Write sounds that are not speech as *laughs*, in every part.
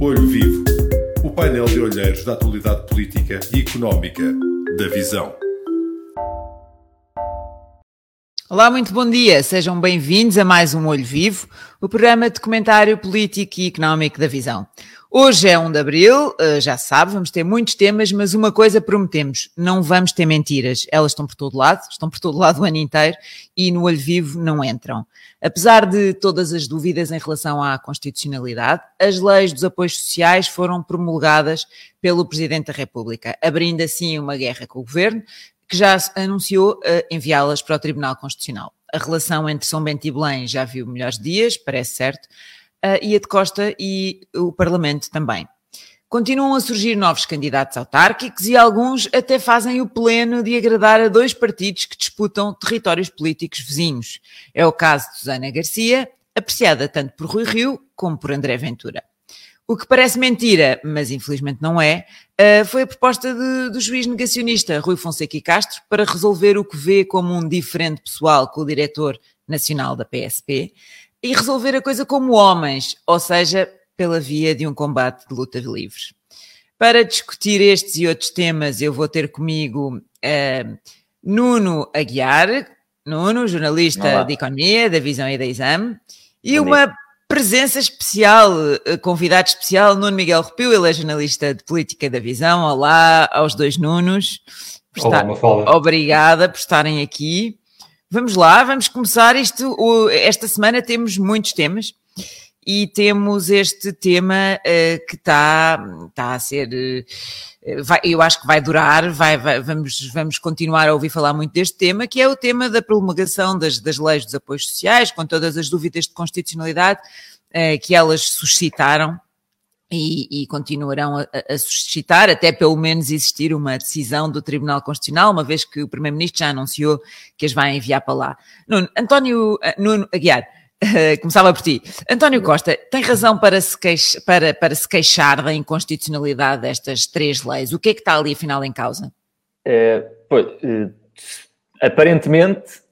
Olho Vivo, o painel de olheiros da atualidade política e económica da Visão. Olá, muito bom dia. Sejam bem-vindos a mais um Olho Vivo, o programa de comentário político e económico da Visão. Hoje é 1 de Abril, eh, já sabe, vamos ter muitos temas, mas uma coisa prometemos, não vamos ter mentiras. Elas estão por todo lado, estão por todo lado o ano inteiro e no olho vivo não entram. Apesar de todas as dúvidas em relação à constitucionalidade, as leis dos apoios sociais foram promulgadas pelo Presidente da República, abrindo assim uma guerra com o Governo, que já anunciou eh, enviá-las para o Tribunal Constitucional. A relação entre São Bento e Belém já viu melhores dias, parece certo, uh, e a de Costa e o Parlamento também. Continuam a surgir novos candidatos autárquicos e alguns até fazem o pleno de agradar a dois partidos que disputam territórios políticos vizinhos. É o caso de Susana Garcia, apreciada tanto por Rui Rio como por André Ventura. O que parece mentira, mas infelizmente não é, eh, foi a proposta de, do juiz negacionista Rui Fonseca e Castro para resolver o que vê como um diferente pessoal com o diretor nacional da PSP, e resolver a coisa como homens, ou seja, pela via de um combate de luta livres. Para discutir estes e outros temas, eu vou ter comigo uh, Nuno Aguiar, Nuno, jornalista Olá. de Economia, da Visão e da Exame, e uma presença especial, eh, convidado especial, Nuno Miguel Rupio, ele é jornalista de Política da Visão. Olá aos dois Nunos. Olá, estar... Obrigada por estarem aqui. Vamos lá, vamos começar isto. Esta semana temos muitos temas e temos este tema uh, que está tá a ser. Uh, vai, eu acho que vai durar, vai, vai, vamos, vamos continuar a ouvir falar muito deste tema, que é o tema da promulgação das, das leis dos apoios sociais, com todas as dúvidas de constitucionalidade uh, que elas suscitaram e, e continuarão a, a, suscitar, até pelo menos existir uma decisão do Tribunal Constitucional, uma vez que o Primeiro-Ministro já anunciou que as vai enviar para lá. Nuno, António eh, Nuno Aguiar, começava por ti. António Costa tem razão para se, queix, para, para se queixar da inconstitucionalidade destas três leis. O que é que está ali afinal em causa? É, pois, eh, aparentemente eh,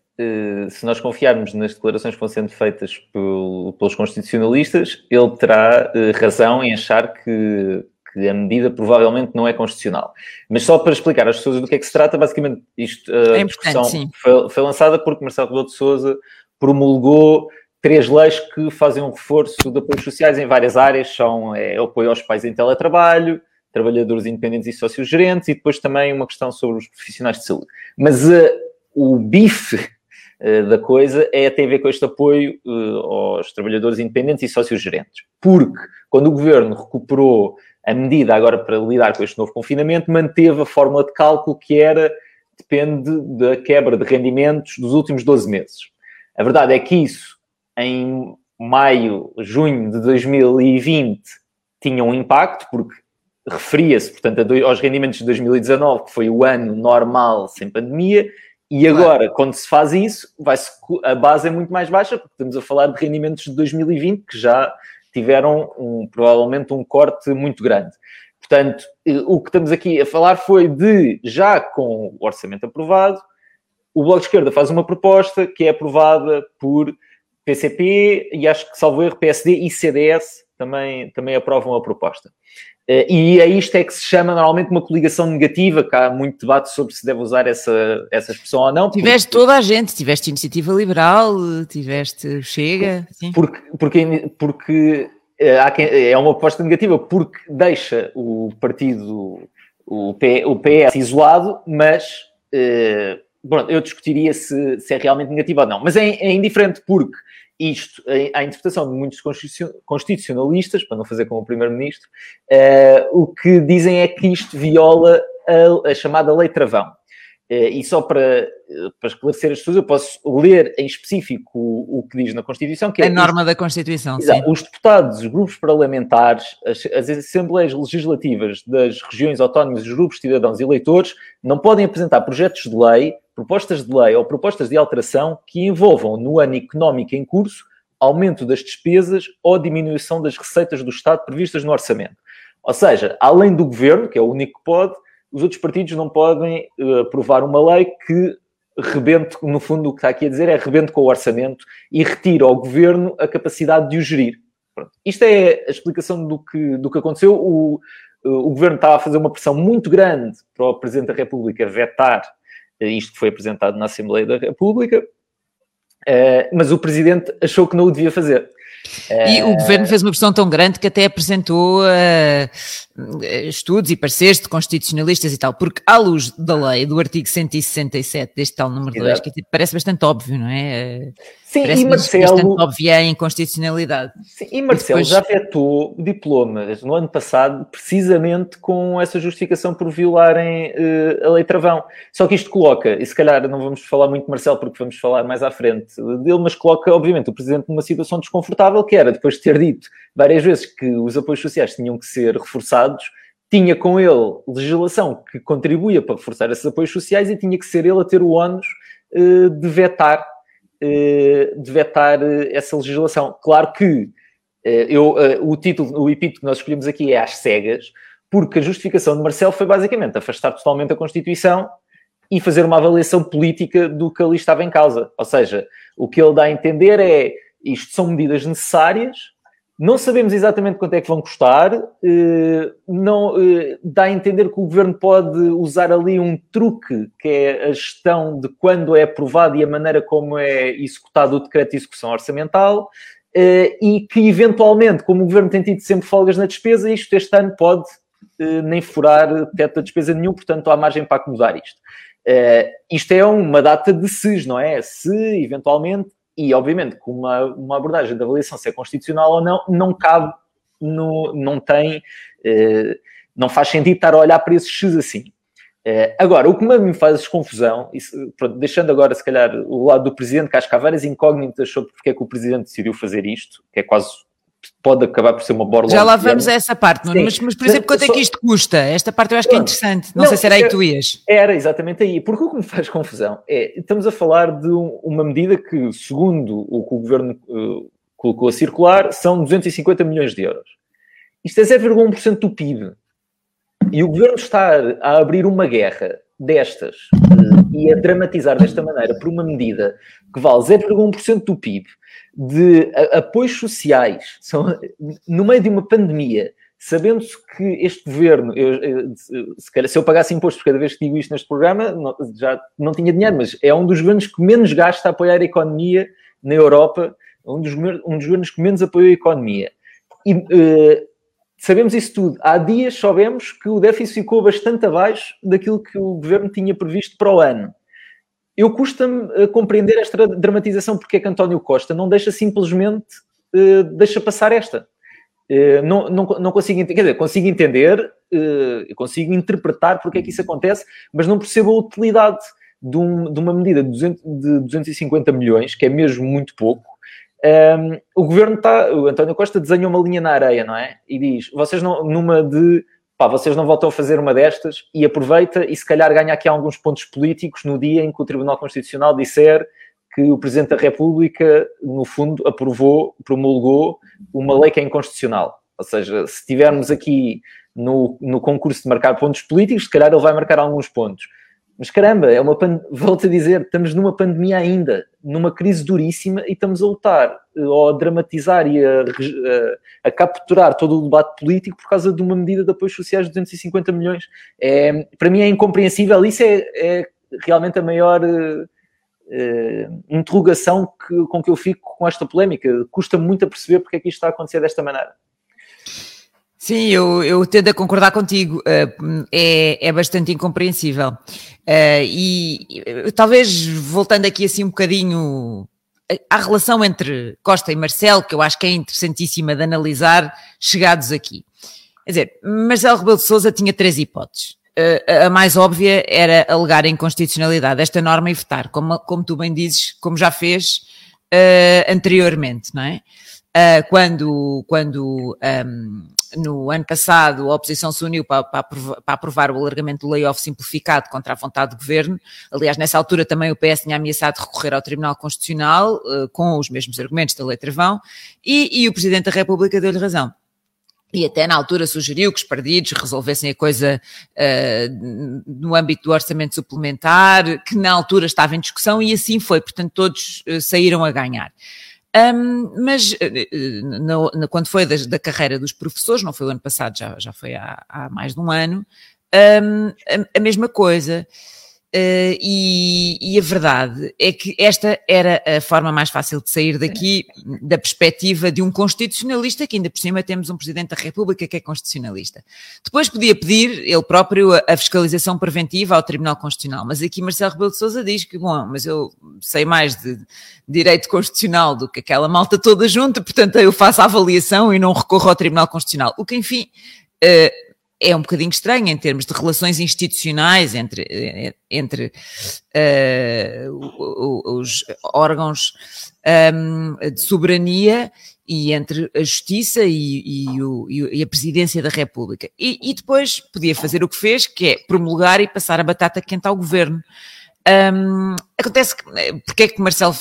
se nós confiarmos nas declarações que vão sendo feitas pelos constitucionalistas, ele terá eh, razão em achar que, que, a medida provavelmente não é constitucional. Mas só para explicar às pessoas do que é que se trata, basicamente isto, a é discussão foi, foi, lançada porque Marcelo Rebelo de Sousa promulgou três leis que fazem um reforço de apoios sociais em várias áreas, são é, apoio aos pais em teletrabalho, trabalhadores independentes e sócios gerentes, e depois também uma questão sobre os profissionais de saúde. Mas uh, o bife eh, da coisa é ter a ver com este apoio uh, aos trabalhadores independentes e sócios gerentes. Porque quando o governo recuperou a medida agora para lidar com este novo confinamento, manteve a fórmula de cálculo que era depende da quebra de rendimentos dos últimos 12 meses. A verdade é que isso, em maio, junho de 2020, tinha um impacto, porque referia-se, portanto, aos rendimentos de 2019, que foi o ano normal sem pandemia, e agora, quando se faz isso, vai a base é muito mais baixa, porque estamos a falar de rendimentos de 2020 que já tiveram um, provavelmente um corte muito grande. Portanto, eh, o que estamos aqui a falar foi de, já com o orçamento aprovado, o Bloco de Esquerda faz uma proposta que é aprovada por PCP e acho que, salvo erro, PSD e CDS também, também aprovam a proposta. Eh, e a isto é que se chama normalmente uma coligação negativa, que há muito debate sobre se deve usar essa, essa expressão ou não. Tiveste porque... toda a gente, tiveste Iniciativa Liberal, tiveste Chega. Sim. Porque, porque, porque eh, é uma proposta negativa, porque deixa o partido, o, P, o PS isolado, mas eh, bom, eu discutiria se, se é realmente negativo ou não. Mas é, é indiferente porque isto, à interpretação de muitos constitucionalistas, para não fazer como o Primeiro-Ministro, uh, o que dizem é que isto viola a, a chamada Lei Travão. Uh, e só para, eh, para esclarecer as pessoas, eu posso ler em específico o, o que diz na Constituição. Que é a norma da Constituição, exato, sim. Os deputados, os grupos parlamentares, as, as Assembleias Legislativas das regiões autónomas, os grupos de cidadãos e eleitores, não podem apresentar projetos de lei propostas de lei ou propostas de alteração que envolvam no ano económico em curso aumento das despesas ou diminuição das receitas do Estado previstas no orçamento. Ou seja, além do governo, que é o único que pode, os outros partidos não podem uh, aprovar uma lei que rebente, no fundo, o que está aqui a dizer é rebente com o orçamento e retira ao governo a capacidade de o gerir. Pronto. Isto é a explicação do que, do que aconteceu. O, o governo estava a fazer uma pressão muito grande para o Presidente da República vetar isto que foi apresentado na Assembleia da República, mas o Presidente achou que não o devia fazer. E o governo fez uma pressão tão grande que até apresentou uh, estudos e pareceres de constitucionalistas e tal, porque à luz da lei, do artigo 167 deste tal número 2, que parece bastante óbvio, não é? Sim, parece e Marcelo... bastante óbvia a inconstitucionalidade. Sim, e Marcelo depois... já afetou diplomas no ano passado precisamente com essa justificação por violarem uh, a lei travão. Só que isto coloca, e se calhar não vamos falar muito de Marcelo porque vamos falar mais à frente dele, mas coloca, obviamente, o Presidente numa situação desconfortável que era, depois de ter dito várias vezes que os apoios sociais tinham que ser reforçados, tinha com ele legislação que contribuía para reforçar esses apoios sociais e tinha que ser ele a ter o ónus uh, de vetar, de vetar uh, essa legislação. Claro que eu, o título, o epíteto que nós escolhemos aqui é às cegas, porque a justificação de Marcelo foi basicamente afastar totalmente a Constituição e fazer uma avaliação política do que ali estava em causa. Ou seja, o que ele dá a entender é isto são medidas necessárias, não sabemos exatamente quanto é que vão custar, eh, não, eh, dá a entender que o governo pode usar ali um truque, que é a gestão de quando é aprovado e a maneira como é executado o decreto de execução orçamental, eh, e que eventualmente, como o governo tem tido sempre folgas na despesa, isto este ano pode nem furar teto da despesa nenhum, portanto há margem para acomodar isto. isto é uma data de SES, não é? Se eventualmente e obviamente com uma, uma abordagem de avaliação se é constitucional ou não, não cabe, no, não tem, eh, não faz sentido estar a olhar para esses X assim. Eh, agora, o que me faz confusão, isso, pronto, deixando agora se calhar o lado do Presidente, que acho que há várias incógnitas sobre porque é que o Presidente decidiu fazer isto, que é quase pode acabar por ser uma borla. Já lá vamos a essa parte, mas, mas, por exemplo, quanto é que isto custa? Esta parte eu acho que é interessante. Não, não sei se era aí que tu ias. Era exatamente aí. Porque o que me faz confusão é, estamos a falar de uma medida que, segundo o que o Governo uh, colocou a circular, são 250 milhões de euros. Isto é 0,1% do PIB. E o Governo está a abrir uma guerra destas e a dramatizar desta maneira por uma medida que vale 0,1% do PIB, de apoios sociais, são, no meio de uma pandemia, sabendo-se que este governo, eu, se, calhar, se eu pagasse impostos cada vez que digo isto neste programa, não, já não tinha dinheiro, mas é um dos governos que menos gasta a apoiar a economia na Europa, um dos, um dos governos que menos apoia a economia. E uh, sabemos isso tudo. Há dias soubemos que o déficit ficou bastante abaixo daquilo que o governo tinha previsto para o ano eu custa-me eh, compreender esta dramatização, porque é que António Costa não deixa simplesmente, uh, deixa passar esta. Uh, não, não, não consigo entender, quer dizer, consigo entender, uh, consigo interpretar porque é que isso acontece, mas não percebo a utilidade de, um, de uma medida de, 200, de 250 milhões, que é mesmo muito pouco. Um, o governo está, o António Costa desenha uma linha na areia, não é? E diz: vocês não, numa de pá, vocês não voltam a fazer uma destas e aproveita e se calhar ganha aqui alguns pontos políticos no dia em que o Tribunal Constitucional disser que o Presidente da República, no fundo, aprovou, promulgou uma lei que é inconstitucional. Ou seja, se tivermos aqui no, no concurso de marcar pontos políticos, se calhar ele vai marcar alguns pontos. Mas caramba, é uma volto a dizer, estamos numa pandemia ainda, numa crise duríssima e estamos a lutar eh, ou a dramatizar e a, a, a, capturar todo o debate político por causa de uma medida de apoios sociais de 250 milhões. É, para mim é incompreensível. Isso é, é realmente a maior uh, interrogação que, com que eu fico com esta polémica. Custa muito a perceber porque é que isto está a acontecer desta maneira. Sim, eu, eu tendo a concordar contigo, uh, é, é bastante incompreensível. Uh, e talvez voltando aqui assim um bocadinho à relação entre Costa e Marcelo, que eu acho que é interessantíssima de analisar, chegados aqui. Quer dizer, Marcelo Rebelo de Sousa tinha três hipóteses. A mais óbvia era alegar a inconstitucionalidade desta norma e votar, como, como tu bem dizes, como já fez anteriormente, não é? quando, quando um, no ano passado, a oposição se uniu para, para, aprovar, para aprovar o alargamento do layoff simplificado contra a vontade do governo. Aliás, nessa altura também o PS tinha ameaçado recorrer ao Tribunal Constitucional uh, com os mesmos argumentos da Lei Travão e, e o Presidente da República deu-lhe razão. E até na altura sugeriu que os partidos resolvessem a coisa uh, no âmbito do orçamento suplementar, que na altura estava em discussão e assim foi, portanto todos uh, saíram a ganhar. Um, mas no, no, quando foi da, da, carreira dos professores, não foi o ano passado, já, já foi há, há mais de um ano, um, a, a, mesma coisa. Uh, e, e, a verdade é que esta era a forma mais fácil de sair daqui, da perspectiva de um constitucionalista, que ainda por cima temos um Presidente da República que é constitucionalista. Depois podia pedir ele próprio a, a fiscalização preventiva ao Tribunal Constitucional, mas aqui Marcelo Rebelo de Sousa diz que, bom, mas eu sei mais de direito constitucional do que aquela malta toda junta, portanto eu faço a avaliação e não recorro ao Tribunal Constitucional. O que, enfim, uh, é um bocadinho estranho em termos de relações institucionais entre, entre uh, os órgãos um, de soberania e entre a Justiça e, e, o, e, a Presidência da República. E, e, depois podia fazer o que fez, que é promulgar e passar a batata quente ao governo. Um, acontece que, porque é que Marcelo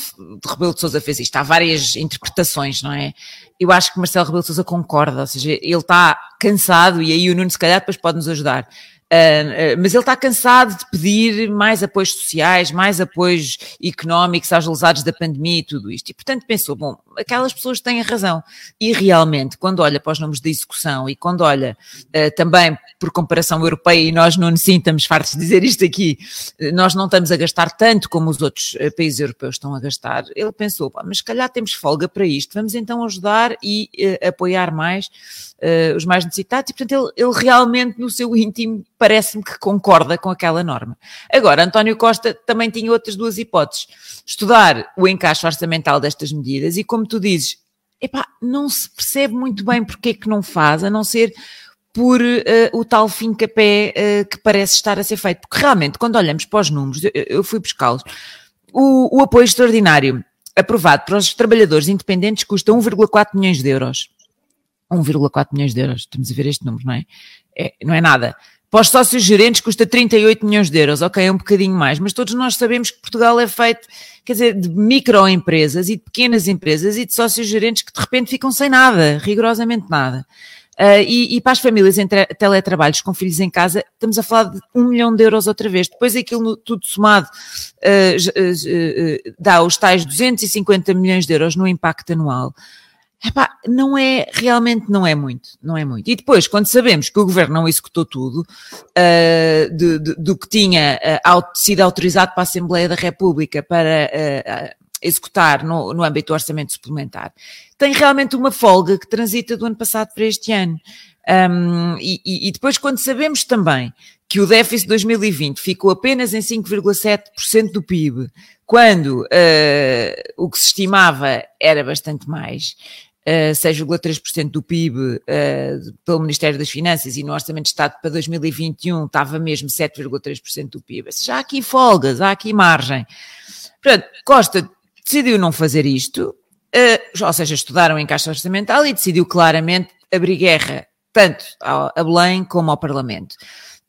Rebelo de Sousa fez isto? Há várias interpretações, não é? Eu acho que Marcelo Rebelo de Sousa concorda, ou seja, ele está cansado e aí o Nuno se calhar depois pode nos ajudar. Uh, mas ele está cansado de pedir mais apoios sociais, mais apoios económicos aos lesados da pandemia e tudo isto. E, portanto, pensou, bom, aquelas pessoas têm razão. E realmente, quando olha para os números de execução e quando olha uh, também por comparação europeia, e nós não sim estamos fartos de dizer isto aqui, nós não estamos a gastar tanto como os outros países europeus estão a gastar, ele pensou, mas se calhar temos folga para isto, vamos então ajudar e uh, apoiar mais os mais necessitados, e portanto ele, ele realmente no seu íntimo parece-me que concorda com aquela norma. Agora, António Costa também tinha outras duas hipóteses. Estudar o encaixe orçamental destas medidas e, como tu dizes, epá, não se percebe muito bem porque é que não faz, a não ser por uh, o tal fim capé uh, que parece estar a ser feito. Porque realmente, quando olhamos para os números, eu, eu fui buscá-los, o, o apoio extraordinário aprovado para os trabalhadores independentes custa 1,4 milhões de euros. 1,4 milhões de euros. Estamos a ver este número, não é? é não é nada. Para os sócios gerentes custa 38 milhões de euros, ok, é um bocadinho mais, mas todos nós sabemos que Portugal é feito, quer dizer, de microempresas e de pequenas empresas e de sócios gerentes que de repente ficam sem nada, rigorosamente nada. Uh, e, e, para as famílias em teletrabalhos com filhos em casa, estamos a falar de um milhão de euros outra vez. Depois aquilo tudo somado uh, uh, dá os tais 250 milhões de euros no impacto anual. Epá, não é, realmente não é muito, não é muito. E depois, quando sabemos que o governo não executou tudo, uh, de, de, do que tinha uh, sido autorizado para a Assembleia da República para uh, executar no, no âmbito do orçamento suplementar, tem realmente uma folga que transita do ano passado para este ano. Um, e, e, depois, quando sabemos também que o déficit de 2020 ficou apenas em 5,7% do PIB, quando uh, o que se estimava era bastante mais, 6,3% do PIB uh, pelo Ministério das Finanças e no Orçamento de Estado para 2021 estava mesmo 7,3% do PIB. Já há aqui folgas, há aqui margem. Portanto, Costa decidiu não fazer isto, uh, ou seja, estudaram em caixa orçamental e decidiu claramente abrir guerra tanto a Belém como ao Parlamento.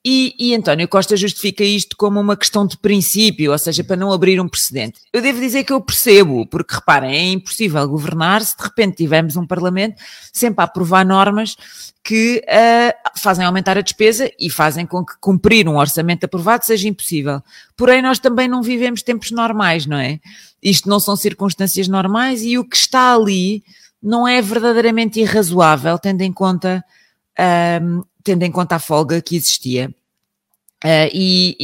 E, e, António Costa justifica isto como uma questão de princípio, ou seja, para não abrir um precedente. Eu devo dizer que eu percebo, porque reparem, é impossível governar se de repente tivermos um Parlamento sempre a aprovar normas que uh, fazem aumentar a despesa e fazem com que cumprir um orçamento aprovado seja impossível. Porém, nós também não vivemos tempos normais, não é? Isto não são circunstâncias normais e o que está ali não é verdadeiramente irrazoável, tendo em conta. Uh, tendo em conta a folga que existia. Uh, e,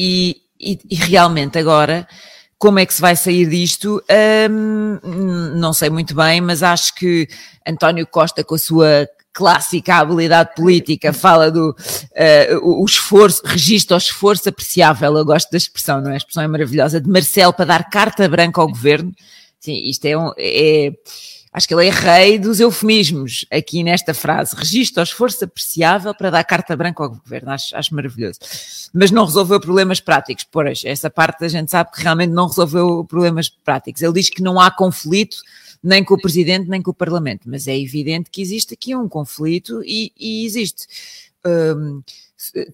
e, e, realmente agora, como é que se vai sair disto? Um, não sei muito bem, mas acho que António Costa, com a sua clássica habilidade política, fala do uh, o esforço, registra o esforço apreciável, eu gosto da expressão, não é? A expressão é maravilhosa, de Marcelo para dar carta branca ao governo. Sim, isto é, um, é Acho que ele é rei dos eufemismos aqui nesta frase. Registro o esforço apreciável para dar carta branca ao governo. Acho, acho maravilhoso. Mas não resolveu problemas práticos. Pois, essa parte a gente sabe que realmente não resolveu problemas práticos. Ele diz que não há conflito nem com o Presidente, nem com o Parlamento. Mas é evidente que existe aqui um conflito e, e existe. Um,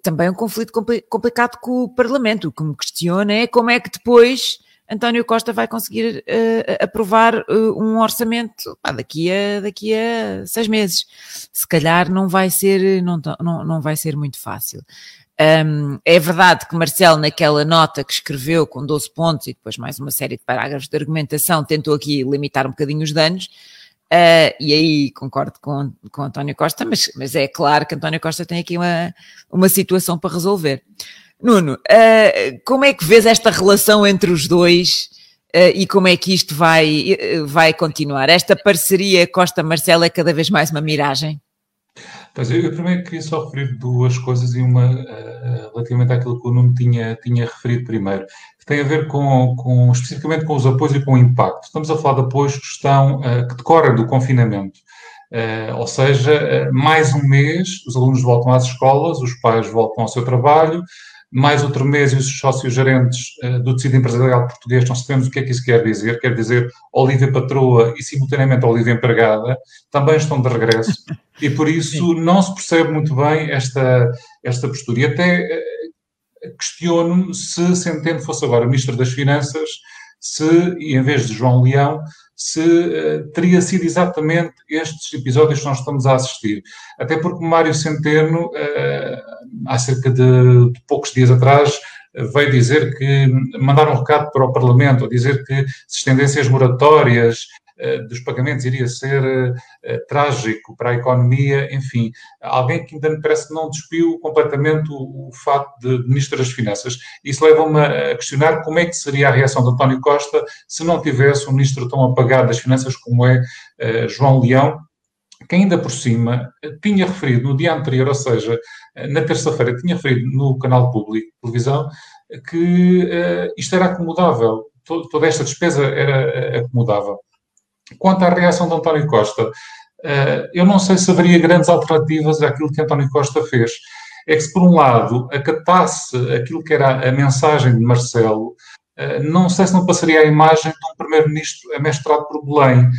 também um conflito complicado com o Parlamento. O que me questiona é como é que depois António Costa vai conseguir uh, aprovar uh, um orçamento pá, daqui, a, daqui a seis meses. Se calhar não vai ser, não, não, não vai ser muito fácil. Um, é verdade que Marcelo, naquela nota que escreveu com 12 pontos e depois mais uma série de parágrafos de argumentação, tentou aqui limitar um bocadinho os danos. Uh, e aí concordo com, com António Costa, mas, mas é claro que António Costa tem aqui uma, uma situação para resolver. Nuno, uh, como é que vês esta relação entre os dois uh, e como é que isto vai, vai continuar? Esta parceria Costa-Marcelo é cada vez mais uma miragem? Pois eu, eu primeiro queria só referir duas coisas e uma uh, relativamente àquilo que o Nuno tinha, tinha referido primeiro, que tem a ver com, com especificamente com os apoios e com o impacto. Estamos a falar de apoios que estão, uh, que decorrem do confinamento. Uh, ou seja, mais um mês, os alunos voltam às escolas, os pais voltam ao seu trabalho, mais outro mês e os sócios gerentes uh, do tecido empresarial português, não sabemos o que é que isso quer dizer, quer dizer Olívia Patroa e simultaneamente Olívia Empregada, também estão de regresso *laughs* e por isso Sim. não se percebe muito bem esta, esta postura. E até uh, questiono-me se Centeno fosse agora Ministro das Finanças, se, em vez de João Leão, se uh, teria sido exatamente estes episódios que nós estamos a assistir. Até porque Mário Centeno, uh, há cerca de, de, poucos dias atrás, veio dizer que mandaram um recado para o Parlamento, a dizer que se as moratórias eh, dos pagamentos iria ser uh, trágico para a economia, enfim, alguém que ainda me parece que não despiu completamente o, o facto de, Ministro das Finanças. Isso leva-me a questionar como é que seria a reação de António Costa se não tivesse um Ministro tão apagado das Finanças como é João Leão, que ainda por cima tinha referido no dia anterior, ou seja, na terça-feira, tinha referido no canal público televisão que uh, isto era acomodável, toda esta despesa era acomodável. Quanto à reação de António Costa, eh, eu não sei se haveria grandes alternativas àquilo que António Costa fez. É que se, por um lado, acatasse aquilo que era a mensagem de Marcelo, eh, não sei se não passaria a imagem de um primeiro-ministro amestrado por Belém,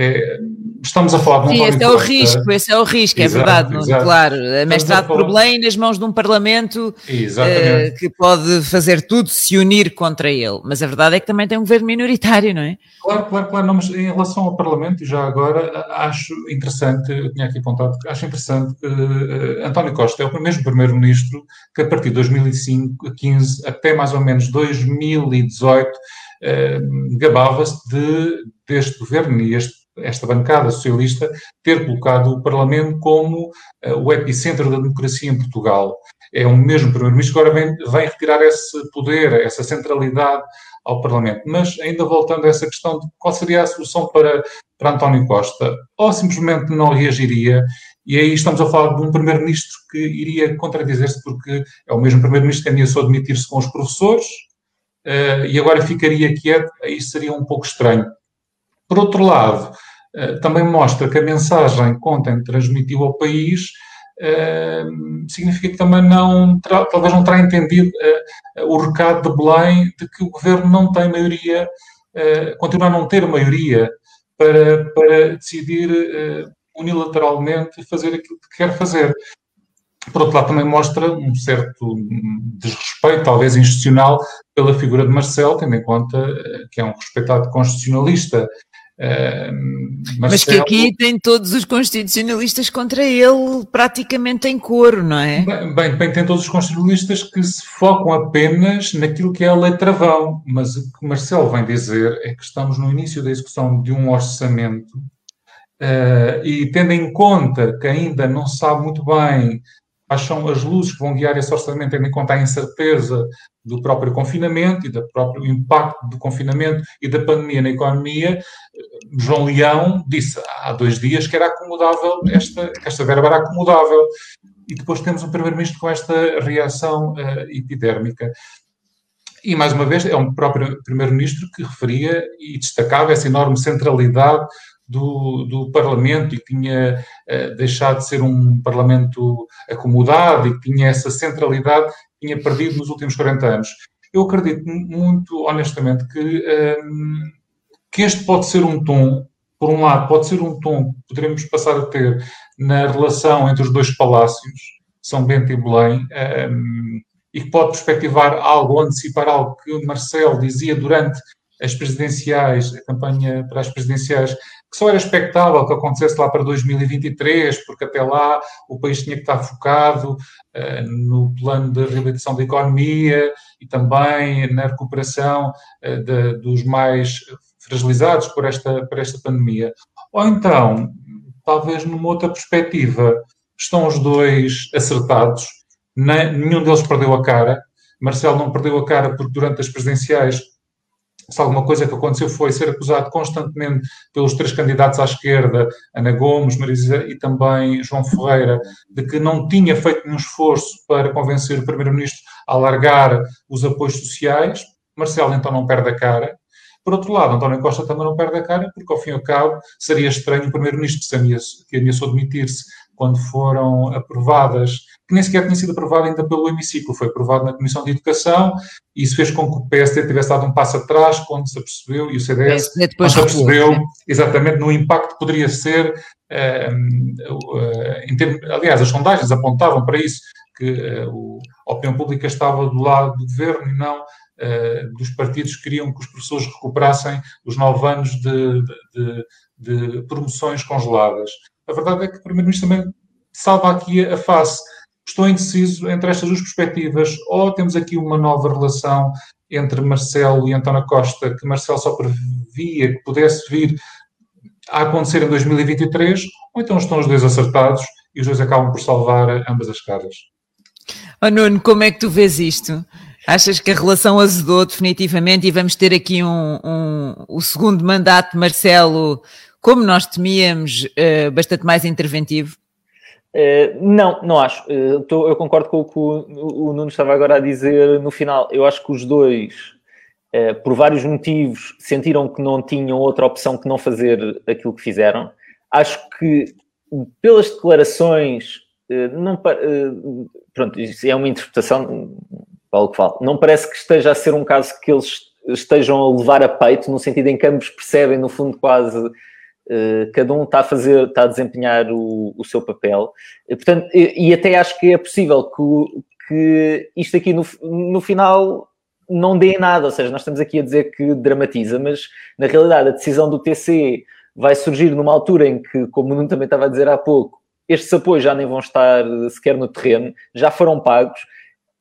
é, estamos a falar de um Sim, esse é o risco, esse é o risco, é exato, é verdade, exato. claro. Mestrado por Belém nas mãos de um Parlamento uh, que pode fazer tudo, se unir contra ele. Mas a verdade é que também tem um governo minoritário, não é? Claro, claro, claro. Não, mas em relação ao Parlamento, já agora, acho interessante, eu tinha aqui apontado, acho interessante que uh, António Costa é o mesmo Primeiro-Ministro que a partir de 2015 até mais ou menos 2018 uh, gabava-se de, deste governo e este esta bancada socialista ter colocado o Parlamento como uh, o epicentro da democracia em Portugal. É o mesmo Primeiro-Ministro que agora vem, vem retirar esse poder, essa centralidade ao Parlamento. Mas, ainda voltando a essa questão de qual seria a solução para, para António Costa, ou simplesmente não reagiria, e aí estamos a falar de um Primeiro-Ministro que iria contradizer-se, porque é o mesmo Primeiro-Ministro que ameaçou admitir-se com os professores, uh, e agora ficaria quieto, aí seria um pouco estranho. Por outro lado, eh, também mostra que a mensagem que ontem transmitiu ao país Uh, significa que também não talvez não terá entendido uh, o recado de Belém de que o governo não tem maioria, continua a não ter maioria para, para decidir unilateralmente fazer aquilo que quer fazer. Por outro lado, também mostra um certo desrespeito, talvez institucional, pela figura de Marcelo, tendo em conta que é um respeitado constitucionalista mas que aqui tem todos os constitucionalistas contra ele praticamente em coro, não é? Bem, bem, tem todos os constitucionalistas que se focam apenas naquilo que é a lei travão, mas o que Marcelo vem dizer é que estamos no início da execução de um orçamento uh, e tendo em conta que ainda não sabe muito bem quais são as luzes que vão guiar esse orçamento, tendo em conta a incerteza do próprio confinamento e do próprio impacto do confinamento e da pandemia na economia, João Leão disse há dois dias que era acomodável, esta, esta verba era acomodável. E depois temos um primeiro-ministro com esta reação uh, epidérmica. E, mais uma vez, é um próprio primeiro-ministro que referia e destacava essa enorme centralidade do, do Parlamento e que tinha uh, deixado de ser um Parlamento acomodado e que tinha essa centralidade que tinha perdido nos últimos 40 anos. Eu acredito muito, honestamente, que, um, que este pode ser um tom, por um lado, pode ser um tom que poderemos passar a ter na relação entre os dois palácios, São Bento e Belém, um, e que pode perspectivar algo, antecipar algo que Marcelo dizia durante as presidenciais, a campanha para as presidenciais, que só era expectável que acontecesse lá para 2023, porque até lá o país tinha que estar focado uh, no plano de reabilitação da economia e também na recuperação uh, de, dos mais fragilizados por esta, por esta pandemia. Ou então, talvez numa outra perspectiva, estão os dois acertados, nenhum deles perdeu a cara. Marcelo não perdeu a cara porque durante as presidenciais se alguma coisa que aconteceu foi ser acusado constantemente pelos três candidatos à esquerda, Ana Gomes, Marisa e também João Ferreira, de que não tinha feito nenhum esforço para convencer o Primeiro-Ministro a alargar os apoios sociais. Marcelo então não perde a cara. Por outro lado, António Costa também não perde a cara, porque ao fim e ao cabo seria estranho o Primeiro-Ministro que, ameaçou demitir-se quando foram aprovadas que nem sequer tinha sido aprovado ainda pelo hemiciclo, foi aprovado na Comissão de Educação e isso fez com que o PSD tivesse dado um passo atrás quando se apercebeu, e o CDS quando se apercebeu né? exatamente no impacto que poderia ser, uh, uh, termos, aliás, as sondagens apontavam para isso, que uh, a opinião pública estava do lado do governo e não dos partidos que queriam que os professores recuperassem os nove anos de, de, de, de promoções congeladas. A verdade é que o Primeiro-Ministro também salva aqui a face estou indeciso entre estas duas perspectivas. Ou temos aqui uma nova relação entre Marcelo e António Costa, que Marcelo só previa que pudesse vir a acontecer em 2023, ou então estão os dois acertados e os dois acabam por salvar ambas as caras. Oh Nuno, como é que tu vês isto? Achas que a relação azedou definitivamente e vamos ter aqui um, um, o segundo mandato de Marcelo, como nós temíamos, uh, bastante mais interventivo? Uh, não, não acho. Uh, tô, eu concordo com o que o, o, Nuno estava agora a dizer no final. Eu acho que os dois, por vários motivos, sentiram que não tinham outra opção que não fazer aquilo que fizeram. Acho que, pelas declarações, não, pronto, é uma interpretação, vale que falo. Não parece que esteja a ser um caso que eles estejam a levar a peito, no sentido em que ambos percebem, no fundo, quase cada um está a fazer, está a desempenhar o, o seu papel. Uh, portanto, e, e, até acho que é possível que, que isto aqui no, no final não dê nada, ou seja, nós estamos aqui a dizer que dramatiza, mas na realidade a decisão do TC vai surgir numa altura em que, como o Nuno também estava a dizer há pouco, estes apoios já nem vão estar sequer no terreno, já foram pagos.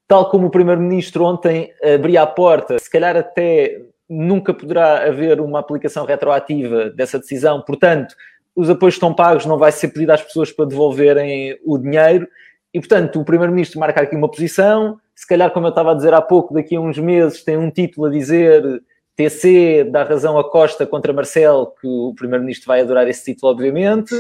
Tal como o Primeiro-Ministro ontem abria a porta, se calhar até nunca poderá haver uma aplicação retroativa dessa decisão, portanto, os apoios estão pagos, não vai ser pedido às pessoas para devolverem o dinheiro, e portanto, o Primeiro-Ministro marca aqui uma posição, se calhar, como eu estava a dizer há pouco, daqui a uns meses tem um título a dizer TC dá razão a Costa contra Marcelo, que o Primeiro-Ministro vai adorar esse título, obviamente,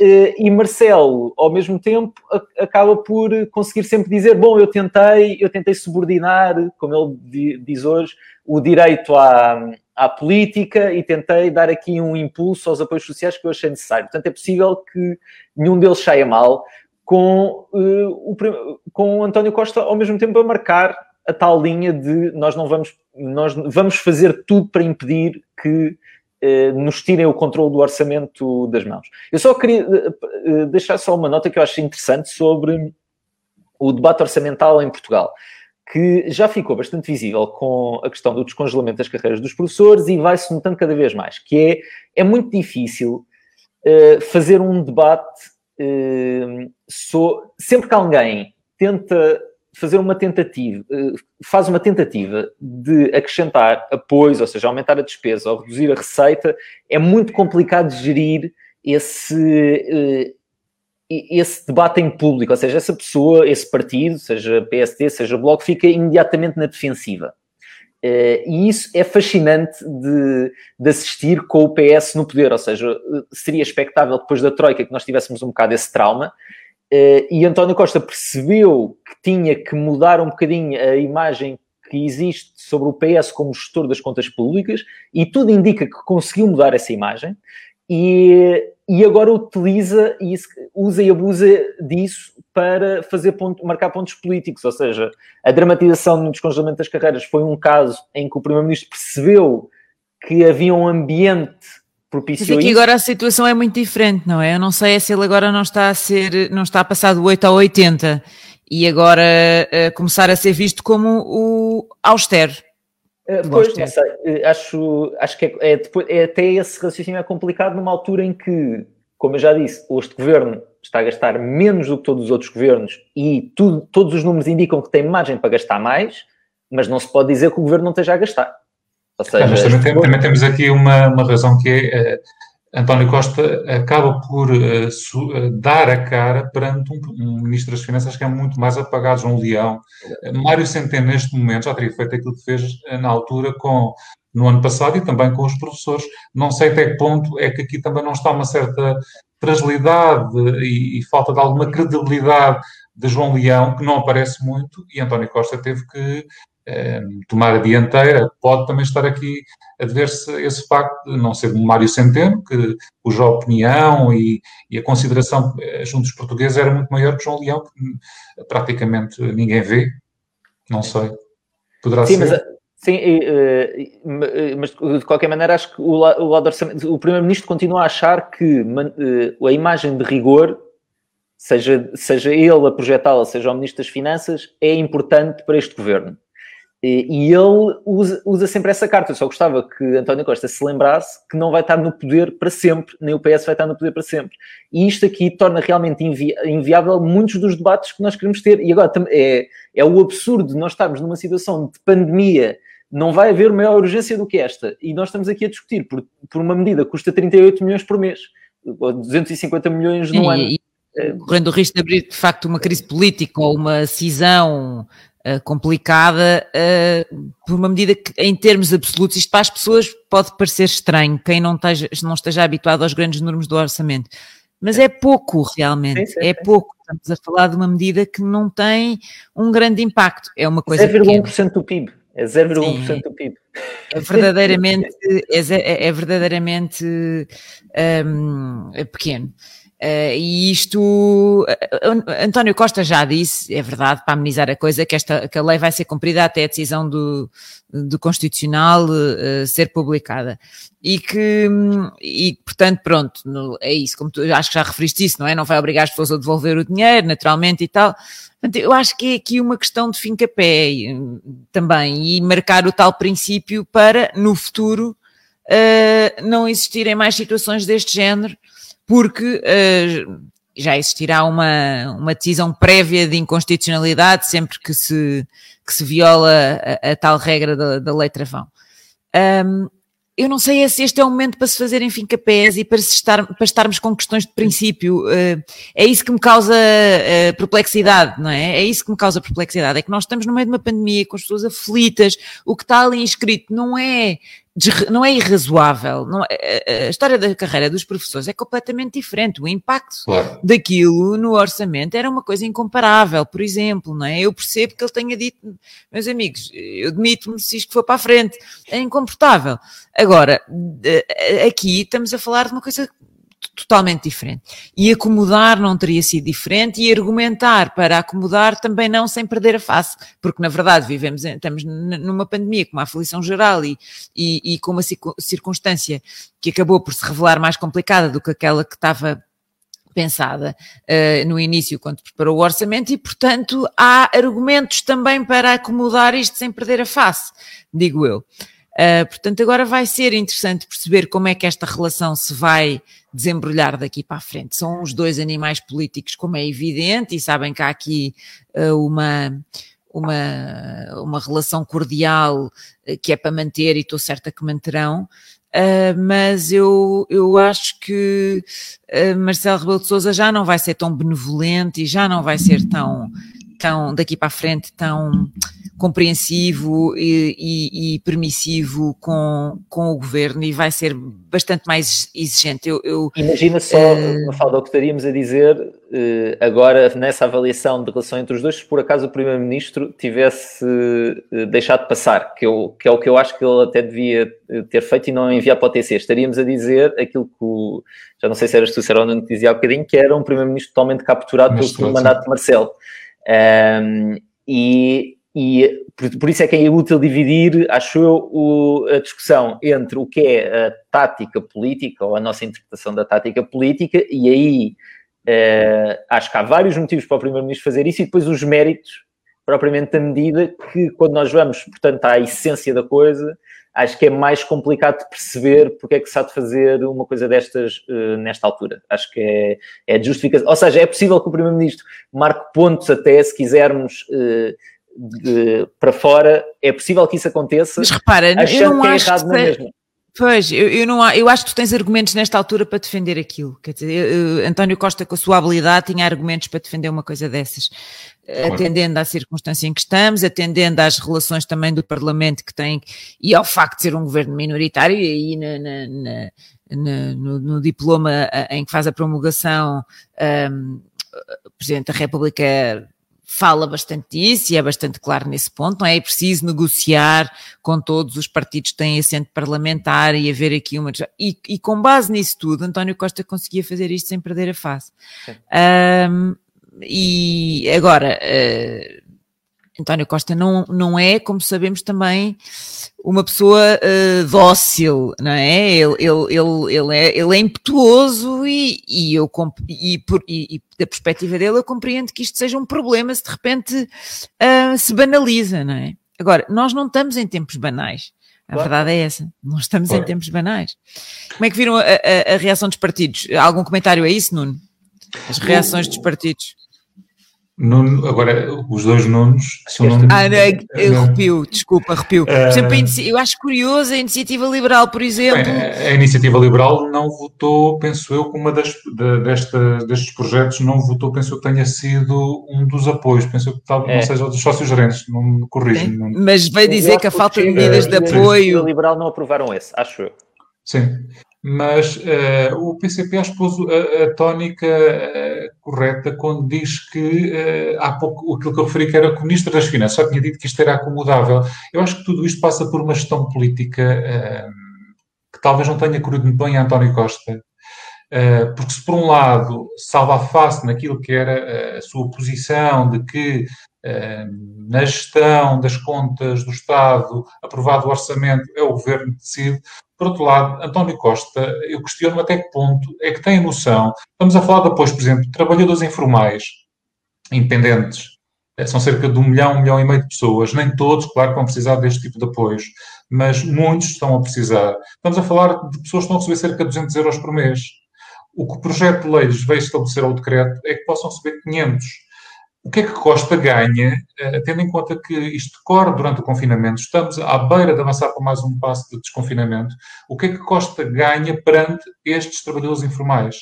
e Marcelo, ao mesmo tempo, acaba por conseguir sempre dizer: Bom, eu tentei, eu tentei subordinar, como ele diz hoje, o direito à, à política e tentei dar aqui um impulso aos apoios sociais que eu achei necessário. Portanto, é possível que nenhum deles saia mal, com, uh, o, com o António Costa ao mesmo tempo a marcar a tal linha de nós não vamos, nós vamos fazer tudo para impedir que nos tirem o controle do orçamento das mãos. Eu só queria uh, deixar só uma nota que eu acho interessante sobre o debate orçamental em Portugal que já ficou bastante visível com a questão do descongelamento das carreiras dos professores e vai-se notando cada vez mais, que é, é muito difícil uh, fazer um debate uh, so, sempre que alguém tenta fazer uma tentativa, uh, faz uma tentativa de acrescentar apoios, ou seja, aumentar a despesa ou reduzir a receita, é muito complicado gerir esse esse debate em público, ou seja, essa pessoa, esse partido, seja PSD, seja Bloco, fica imediatamente na defensiva. Uh, e isso é fascinante de, de, assistir com o PS no poder, ou seja, seria expectável depois da Troika que nós tivéssemos um bocado esse trauma. Uh, e António Costa percebeu que tinha que mudar um bocadinho a imagem que existe sobre o PS como gestor das contas públicas, e tudo indica que conseguiu mudar essa imagem. E, e agora utiliza e usa e abusa disso para fazer ponto, marcar pontos políticos, ou seja, a dramatização no descongelamento das carreiras foi um caso em que o Primeiro-Ministro percebeu que havia um ambiente propício Mas aqui agora a situação é muito diferente, não é? Eu não sei se ele agora não está a ser, não está a passar do 8 ao 80 e agora a começar a ser visto como o austero. Uh, pois, não sei, uh, acho, acho que é, é, depois, é até esse raciocínio é complicado numa altura em que, como eu já disse, este governo está a gastar menos do que todos os outros governos e tudo, todos os números indicam que tem margem para gastar mais, mas não se pode dizer que o governo não esteja a gastar. Seja, mas também, tem, também, temos aqui uma, uma razão que é António Costa acaba por uh, su, uh, dar a cara perante um, um, Ministro das Finanças que é muito mais apagado, João Leão. Uh, Mário Centeno, neste momento, já teria feito aquilo que fez na altura com, no ano passado e também com os professores. Não sei até que ponto é que aqui também não está uma certa fragilidade e, e falta de alguma credibilidade de João Leão, que não aparece muito, e António Costa teve que tomar a dianteira, pode também estar aqui a dever-se esse facto de não ser um Mário Centeno, que, cuja opinião e, e, a consideração eh, junto dos portugueses era muito maior que João Leão, que praticamente ninguém vê. Não sei. Poderá sim, ser. Mas, sim, eh, mas de qualquer maneira acho que o, lado o Primeiro-Ministro continua a achar que eh, a imagem de rigor seja, seja ele a projetá-la, seja o Ministro das Finanças, é importante para este governo. E ele usa, usa, sempre essa carta. Eu só gostava que António Costa se lembrasse que não vai estar no poder para sempre, nem o PS vai estar no poder para sempre. E isto aqui torna realmente invi inviável muitos dos debates que nós queremos ter. E agora é, é o absurdo nós estarmos numa situação de pandemia, não vai haver maior urgência do que esta. E nós estamos aqui a discutir por, por uma medida que custa 38 milhões por mês, ou 250 milhões no ano. E, correndo o risco de abrir de facto uma crise política ou uma cisão uh, complicada, uh, por uma medida que, em termos absolutos, isto para as pessoas pode parecer estranho, quem não esteja, não esteja habituado aos grandes números do orçamento. Mas é pouco, realmente, sim, sim, é pouco. Estamos a falar de uma medida que não tem um grande impacto. É uma coisa 0,1% do PIB. É 0,1% do PIB. É verdadeiramente, é, é, é verdadeiramente um, é pequeno. Uh, e isto, uh, António Costa já disse, é verdade, para amenizar a coisa, que, esta, que a lei vai ser cumprida até a decisão do, do Constitucional uh, ser publicada. E que, e portanto, pronto, no, é isso, como tu acho que já referiste isso, não é? Não vai obrigar as pessoas a devolver o dinheiro, naturalmente e tal. Portanto, eu acho que é aqui uma questão de fim-capé também, e marcar o tal princípio para, no futuro, não existirem mais situações deste género porque uh, já existirá uma, uma decisão prévia de inconstitucionalidade sempre que se, que se viola a, a tal regra da, da lei travão. Um, eu não sei se este é o momento para se fazerem fincapés e para, estar, para estarmos com questões de princípio. Uh, é isso que me causa uh, perplexidade, não é? É isso que me causa perplexidade. É que nós estamos no meio de uma pandemia com as pessoas aflitas. O que está ali inscrito não é não é irrazoável. Não é, a história da carreira dos professores é completamente diferente. O impacto claro. daquilo no orçamento era uma coisa incomparável, por exemplo, não é? Eu percebo que ele tenha dito, meus amigos, eu demito-me se isto for para a frente. É incomportável. Agora, aqui estamos a falar de uma coisa totalmente diferente. E acomodar não teria sido diferente e argumentar para acomodar também não sem perder a face, porque na verdade vivemos, estamos numa pandemia com uma aflição geral e, e, e com uma circunstância que acabou por se revelar mais complicada do que aquela que estava pensada uh, no início quando preparou o orçamento e, portanto, há argumentos também para acomodar isto sem perder a face, digo eu. Uh, portanto, agora vai ser interessante perceber como é que esta relação se vai desembrulhar daqui para a frente. São os dois animais políticos, como é evidente, e sabem que há aqui uh, uma, uma, uma relação cordial uh, que é para manter, e estou certa que manterão. mas eu, eu acho que Marcelo Rebelo de Sousa já não vai ser tão benevolente e já não vai ser tão, tão daqui para a frente tão compreensivo e, e, e, permissivo com, com o governo e vai ser bastante mais exigente. Eu, eu Imagina só, uh, Mafalda, o que estaríamos a dizer uh, agora nessa avaliação de relação entre os dois, se por acaso o Primeiro-Ministro tivesse uh, deixado passar, que, eu, que é o que eu acho que ele até devia ter feito e não enviar para o TC. Estaríamos a dizer aquilo que o, já não sei se eras tu, Serona, que dizia há bocadinho, que era um Primeiro-Ministro totalmente capturado pelo mandato de Marcelo. Um, e e por, por, isso é que é útil dividir, acho eu, o, a discussão entre o que é a tática política ou a nossa interpretação da tática política, e aí uh, acho que há vários motivos para o Primeiro-Ministro fazer isso, e depois os méritos propriamente a medida que, quando nós vamos, portanto, à essência da coisa, acho que é mais complicado de perceber porque é que se há de fazer uma coisa destas uh, nesta altura. Acho que é, é justificação. Ou seja, é possível que o Primeiro-Ministro marque pontos até, se quisermos, uh, de, para fora, é possível que isso aconteça. Mas repara, eu não que é acho errado que... Pois, eu, eu, não, eu acho que tu tens argumentos nesta altura para defender aquilo. Quer dizer, eu, António Costa, com a sua habilidade, tinha argumentos para defender uma coisa dessas, claro. atendendo à circunstância em que estamos, atendendo às relações também do Parlamento que tem, e ao facto de ser um governo minoritário, e aí na, na, na, no, no, diploma em que faz a promulgação, um, o Presidente da República fala bastante disso e é bastante claro nesse ponto, não é? É preciso negociar com todos os partidos que têm assento parlamentar e haver aqui uma. E, e com base nisso tudo, António Costa conseguia fazer isto sem perder a face. Um, e agora, uh, António Costa não, não é, como sabemos também, uma pessoa uh, dócil, não é? Ele, ele, ele, ele, é, ele é impetuoso e, e, eu, e, por, e, e da perspectiva dele eu compreendo que isto seja um problema se de repente uh, se banaliza, não é? Agora, nós não estamos em tempos banais. A verdade é essa. Não estamos em tempos banais. Como é que viram a, a, a reação dos partidos? Algum comentário a isso, Nuno? As reações dos partidos? Nuno, agora, os dois Nunos são Nuno... Ah, não, arrepio, desculpa, arrepio. Por exemplo, eu acho curioso a Iniciativa Liberal, por exemplo. A, a Iniciativa Liberal não votou, penso eu, que uma das, de, desta, destes projetos não votou, penso eu que tenha sido um dos apoios, penso eu que talvez é. não seja dos sócios gerentes, não me corrigem. É. Mas vai dizer que a falta de medidas de apoio. A Liberal não aprovaram esse, acho eu. Sim mas uh, o PCP acho que pôs a, a tónica uh, correta quando diz que uh, há pouco aquilo que eu referi que era comunista das finanças, só tinha dito que isto era acomodável. Eu acho que tudo isto passa por uma gestão política que talvez não tenha corrido muito bem a António Costa, porque se por um lado salva a face naquilo que era a sua posição de que na gestão das contas do Estado, aprovado o orçamento, é o governo que decide. Por outro lado, António Costa, eu questiono até que ponto é que tem noção. Estamos a falar depois, por exemplo, de trabalhadores informais, independentes, eh, são cerca de um milhão, um milhão e meio de pessoas. Nem todos, claro, vão precisar deste tipo de apoios, mas muitos estão a precisar. Estamos a falar de pessoas que estão a receber cerca de 200 euros por mês. O que o projeto de leis veio estabelecer ao decreto é que possam receber 500. O que é que Costa ganha, eh, tendo em conta que isto decorre durante o confinamento, estamos à beira de avançar para mais um passo de desconfinamento, o que é que Costa ganha perante estes trabalhadores informais?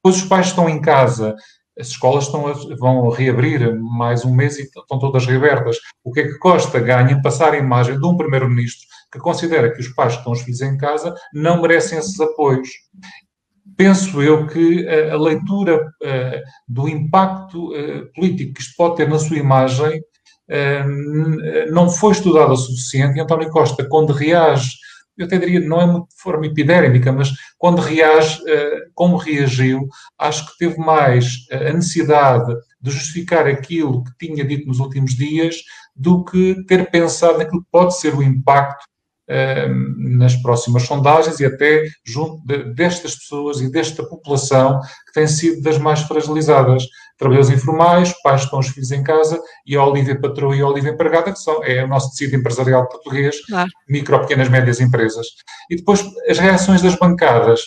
Pois os pais estão em casa, as escolas estão a, vão reabrir mais um mês e estão todas reabertas. O que é que Costa ganha passar a imagem de um primeiro-ministro que considera que os pais que estão os filhos em casa não merecem esses apoios? Penso eu que a, a leitura uh, do impacto uh, político que isto pode ter na sua imagem não foi estudada o suficiente e António Costa, quando reage, eu até diria, não é muito de forma epidérmica, mas quando reage, como reagiu, acho que teve mais a necessidade de justificar aquilo que tinha dito nos últimos dias do que ter pensado naquilo que pode ser o impacto nas próximas sondagens e até junto de, destas pessoas e desta população que tem sido das mais fragilizadas. Trabalhadores informais, pais que estão os filhos em casa e a Olívia Patroa e a Olívia Empregada, que são, é o nosso tecido empresarial português, claro. micro, pequenas, médias empresas. E depois as reações das bancadas.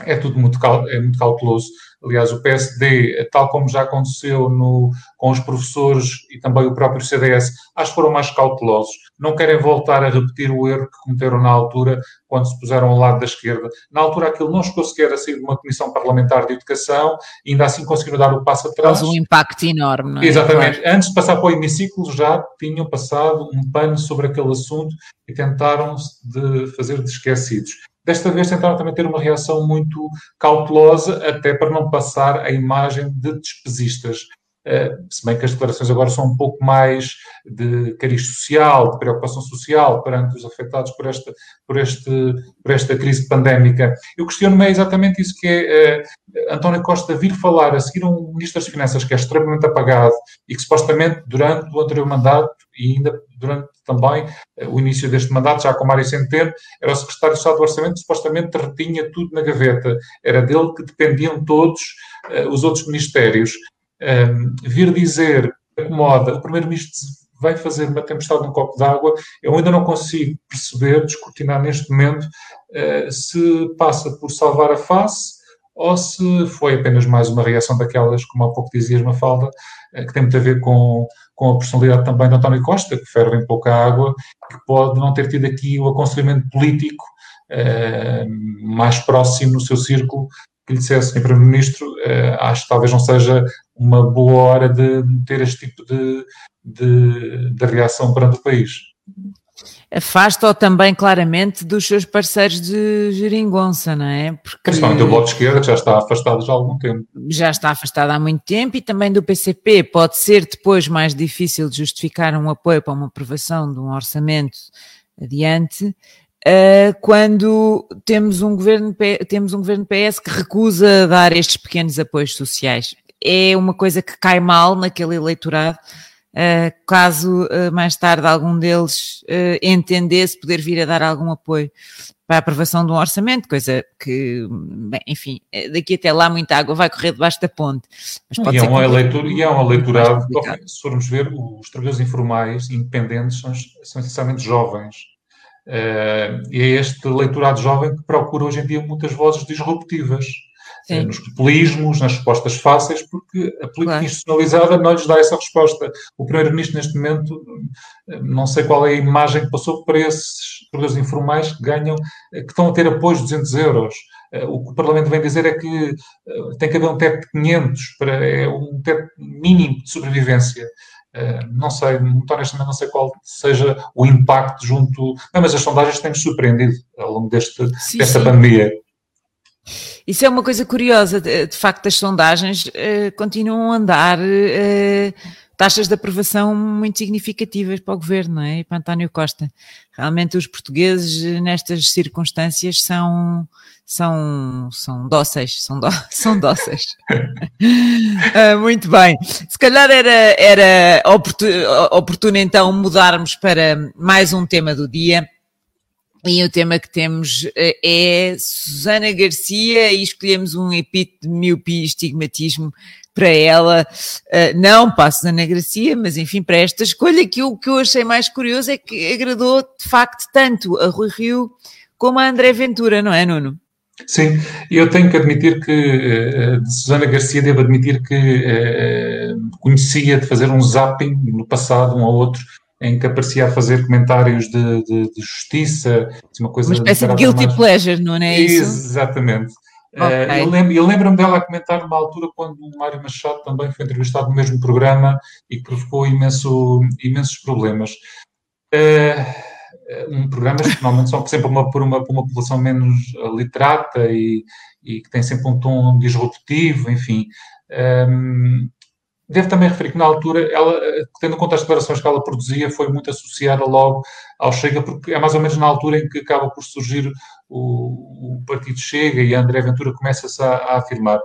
É tudo muito, é muito cauteloso. Aliás, o PSD, tal como já aconteceu no, com os professores e também o próprio CDS, acho que foram mais cautelosos. Não querem voltar a repetir o erro que cometeram na altura, quando se puseram ao lado da esquerda. Na altura, aquilo não chegou sequer a sair de uma comissão parlamentar de educação, ainda assim conseguiram dar o passo atrás. Mas um impacto enorme, não é? Exatamente. Claro. Antes de passar para o hemiciclo, já tinham passado um pano sobre aquele assunto e tentaram de fazer de esquecidos. Desta vez tentaram também ter uma reação muito cautelosa, até para não passar a imagem de despesistas. Uh, se bem que as declarações agora são um pouco mais de cariz social, de preocupação social perante os afetados por esta, por este, por esta crise pandémica. Eu questiono-me exatamente isso, que é uh, António Costa vir falar a seguir um Ministro das Finanças que é extremamente apagado e que supostamente durante o anterior mandato e ainda durante também uh, o início deste mandato, já com Mário Centeno, era o Secretário de Estado do Orçamento que supostamente retinha tudo na gaveta. Era dele que dependiam todos os outros ministérios um, vir dizer acomoda. O Primeiro-Ministro vai fazer uma tempestade num copo d'água. Eu ainda não consigo perceber, descortinar neste momento, uh, se passa por salvar a face ou se foi apenas mais uma reação daquelas, como há pouco dizias, Mafalda, uh, que tem muito a ver com, com a personalidade também de António Costa, que ferve em pouca água, que pode não ter tido aqui o aconselhamento político uh, mais próximo no seu círculo que lhe dissesse, Sr. Primeiro-Ministro, uh, acho que talvez não seja uma boa hora de ter este tipo de, de, de reação perante o país. Afasta-o também claramente dos seus parceiros de geringonça, não é? Porque Principalmente o Bloco de Esquerda, que já está afastado já há algum tempo. Já está afastado há muito tempo e também do PCP. Pode ser depois mais difícil de justificar um apoio para uma aprovação de um orçamento adiante, Uh, quando temos um, governo, temos um governo PS que recusa dar estes pequenos apoios sociais. É uma coisa que cai mal naquele eleitorado, uh, caso uh, mais tarde algum deles entendesse poder vir a dar algum apoio para a aprovação de um orçamento, coisa que, bem, enfim, daqui até lá muita água vai correr debaixo da ponte. e, é um eleitor, e é um eleitorado, se formos ver, os trabalhadores informais independentes são, são essencialmente jovens Uh, e é este leitorado jovem que procura hoje em dia muitas vozes disruptivas. Uh, nos populismos, nas respostas fáceis, porque a política claro. institucionalizada não lhes dá essa resposta. O Primeiro-Ministro, neste momento, eh, não sei qual é a imagem que passou para esses trabalhadores informais que ganham, que estão a ter apoio de 200 euros. O que o Parlamento vem dizer é que tem que haver um teto de 500, para, é um teto mínimo de sobrevivência. Eh, não sei, muito honestamente, não sei qual seja o impacto junto. Não, mas as sondagens têm-nos surpreendido ao longo deste, sim, desta sim. pandemia. Isso é uma coisa curiosa, de, facto, as sondagens uh, continuam a andar. Uh, taxas de aprovação muito significativas para o governo, é? E para António Costa. Realmente os portugueses nestas circunstâncias são são, são dóceis, são, dó, *laughs* são dóceis. uh, *laughs* muito bem. Se calhar era, era oportuno, oportuno então mudarmos para mais um tema do dia. E o tema que temos eh, é Susana Garcia e escolhemos um epíteto de miopia e estigmatismo para ela, uh, não para a Susana Garcia, mas enfim, para esta escolha que o que eu achei mais curioso é que agradou de facto tanto a Rui Rio como a André Ventura, não é, Nuno? Sim, eu tenho que admitir que, uh, de Susana Garcia, devo admitir que conhecia de fazer um zapping no passado, um ao outro, em que aparecia a fazer comentários de, de, de justiça, uma coisa... Uma espécie de guilty mais... pleasure, não é isso? Exatamente. Okay. Uh, eu lembro-me dela a comentar numa altura quando o Mário Machado também foi entrevistado no mesmo programa e que provocou imenso, imensos problemas. Uh, um programas que normalmente são sempre uma, por, uma, por uma população menos literata e, e, que tem sempre um tom disruptivo, enfim. Um, devo também referir que na altura, ela, tendo em conta as declarações que ela produzia, foi muito associada logo ao Chega, porque é mais ou menos na altura em que acaba por surgir o, o Partido Chega e a André Ventura começa-se a, a, afirmar.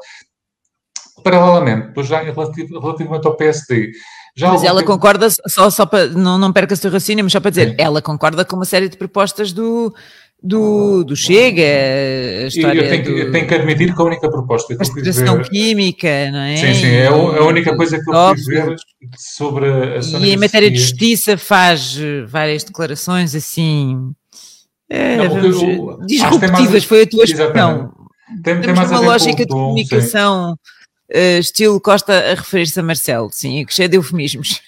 Paralelamente, depois já relativamente ao PSD, já mas ela concorda, só, só para, não, não perca o seu raciocínio, mas só para dizer, Sim. ela concorda com uma série de propostas do, do, do Chega, a história eu tenho, do, eu tenho que admitir que a única proposta que eu ver... química, não é? Sim, sim, é a, a única coisa que eu fui ver sobre a E em matéria de justiça faz várias declarações assim... É, não, vamos, eu, disruptivas, mais, foi a tua expressão. Tem, tem mais uma lógica de comunicação... Sim uh, estilo Costa a referir-se a Marcelo, sim, cheio de eufemismos.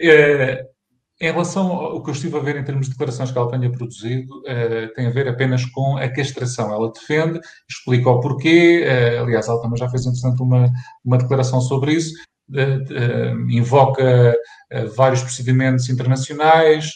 é, *laughs* *laughs* em relação ao que eu estive a ver em termos de declarações que ela tenha produzido, uh, tem a ver apenas com a castração. Ela defende, explica o porquê, uh, aliás, ela também já fez, entretanto, uma, uma declaração sobre isso, invoca vários procedimentos internacionais,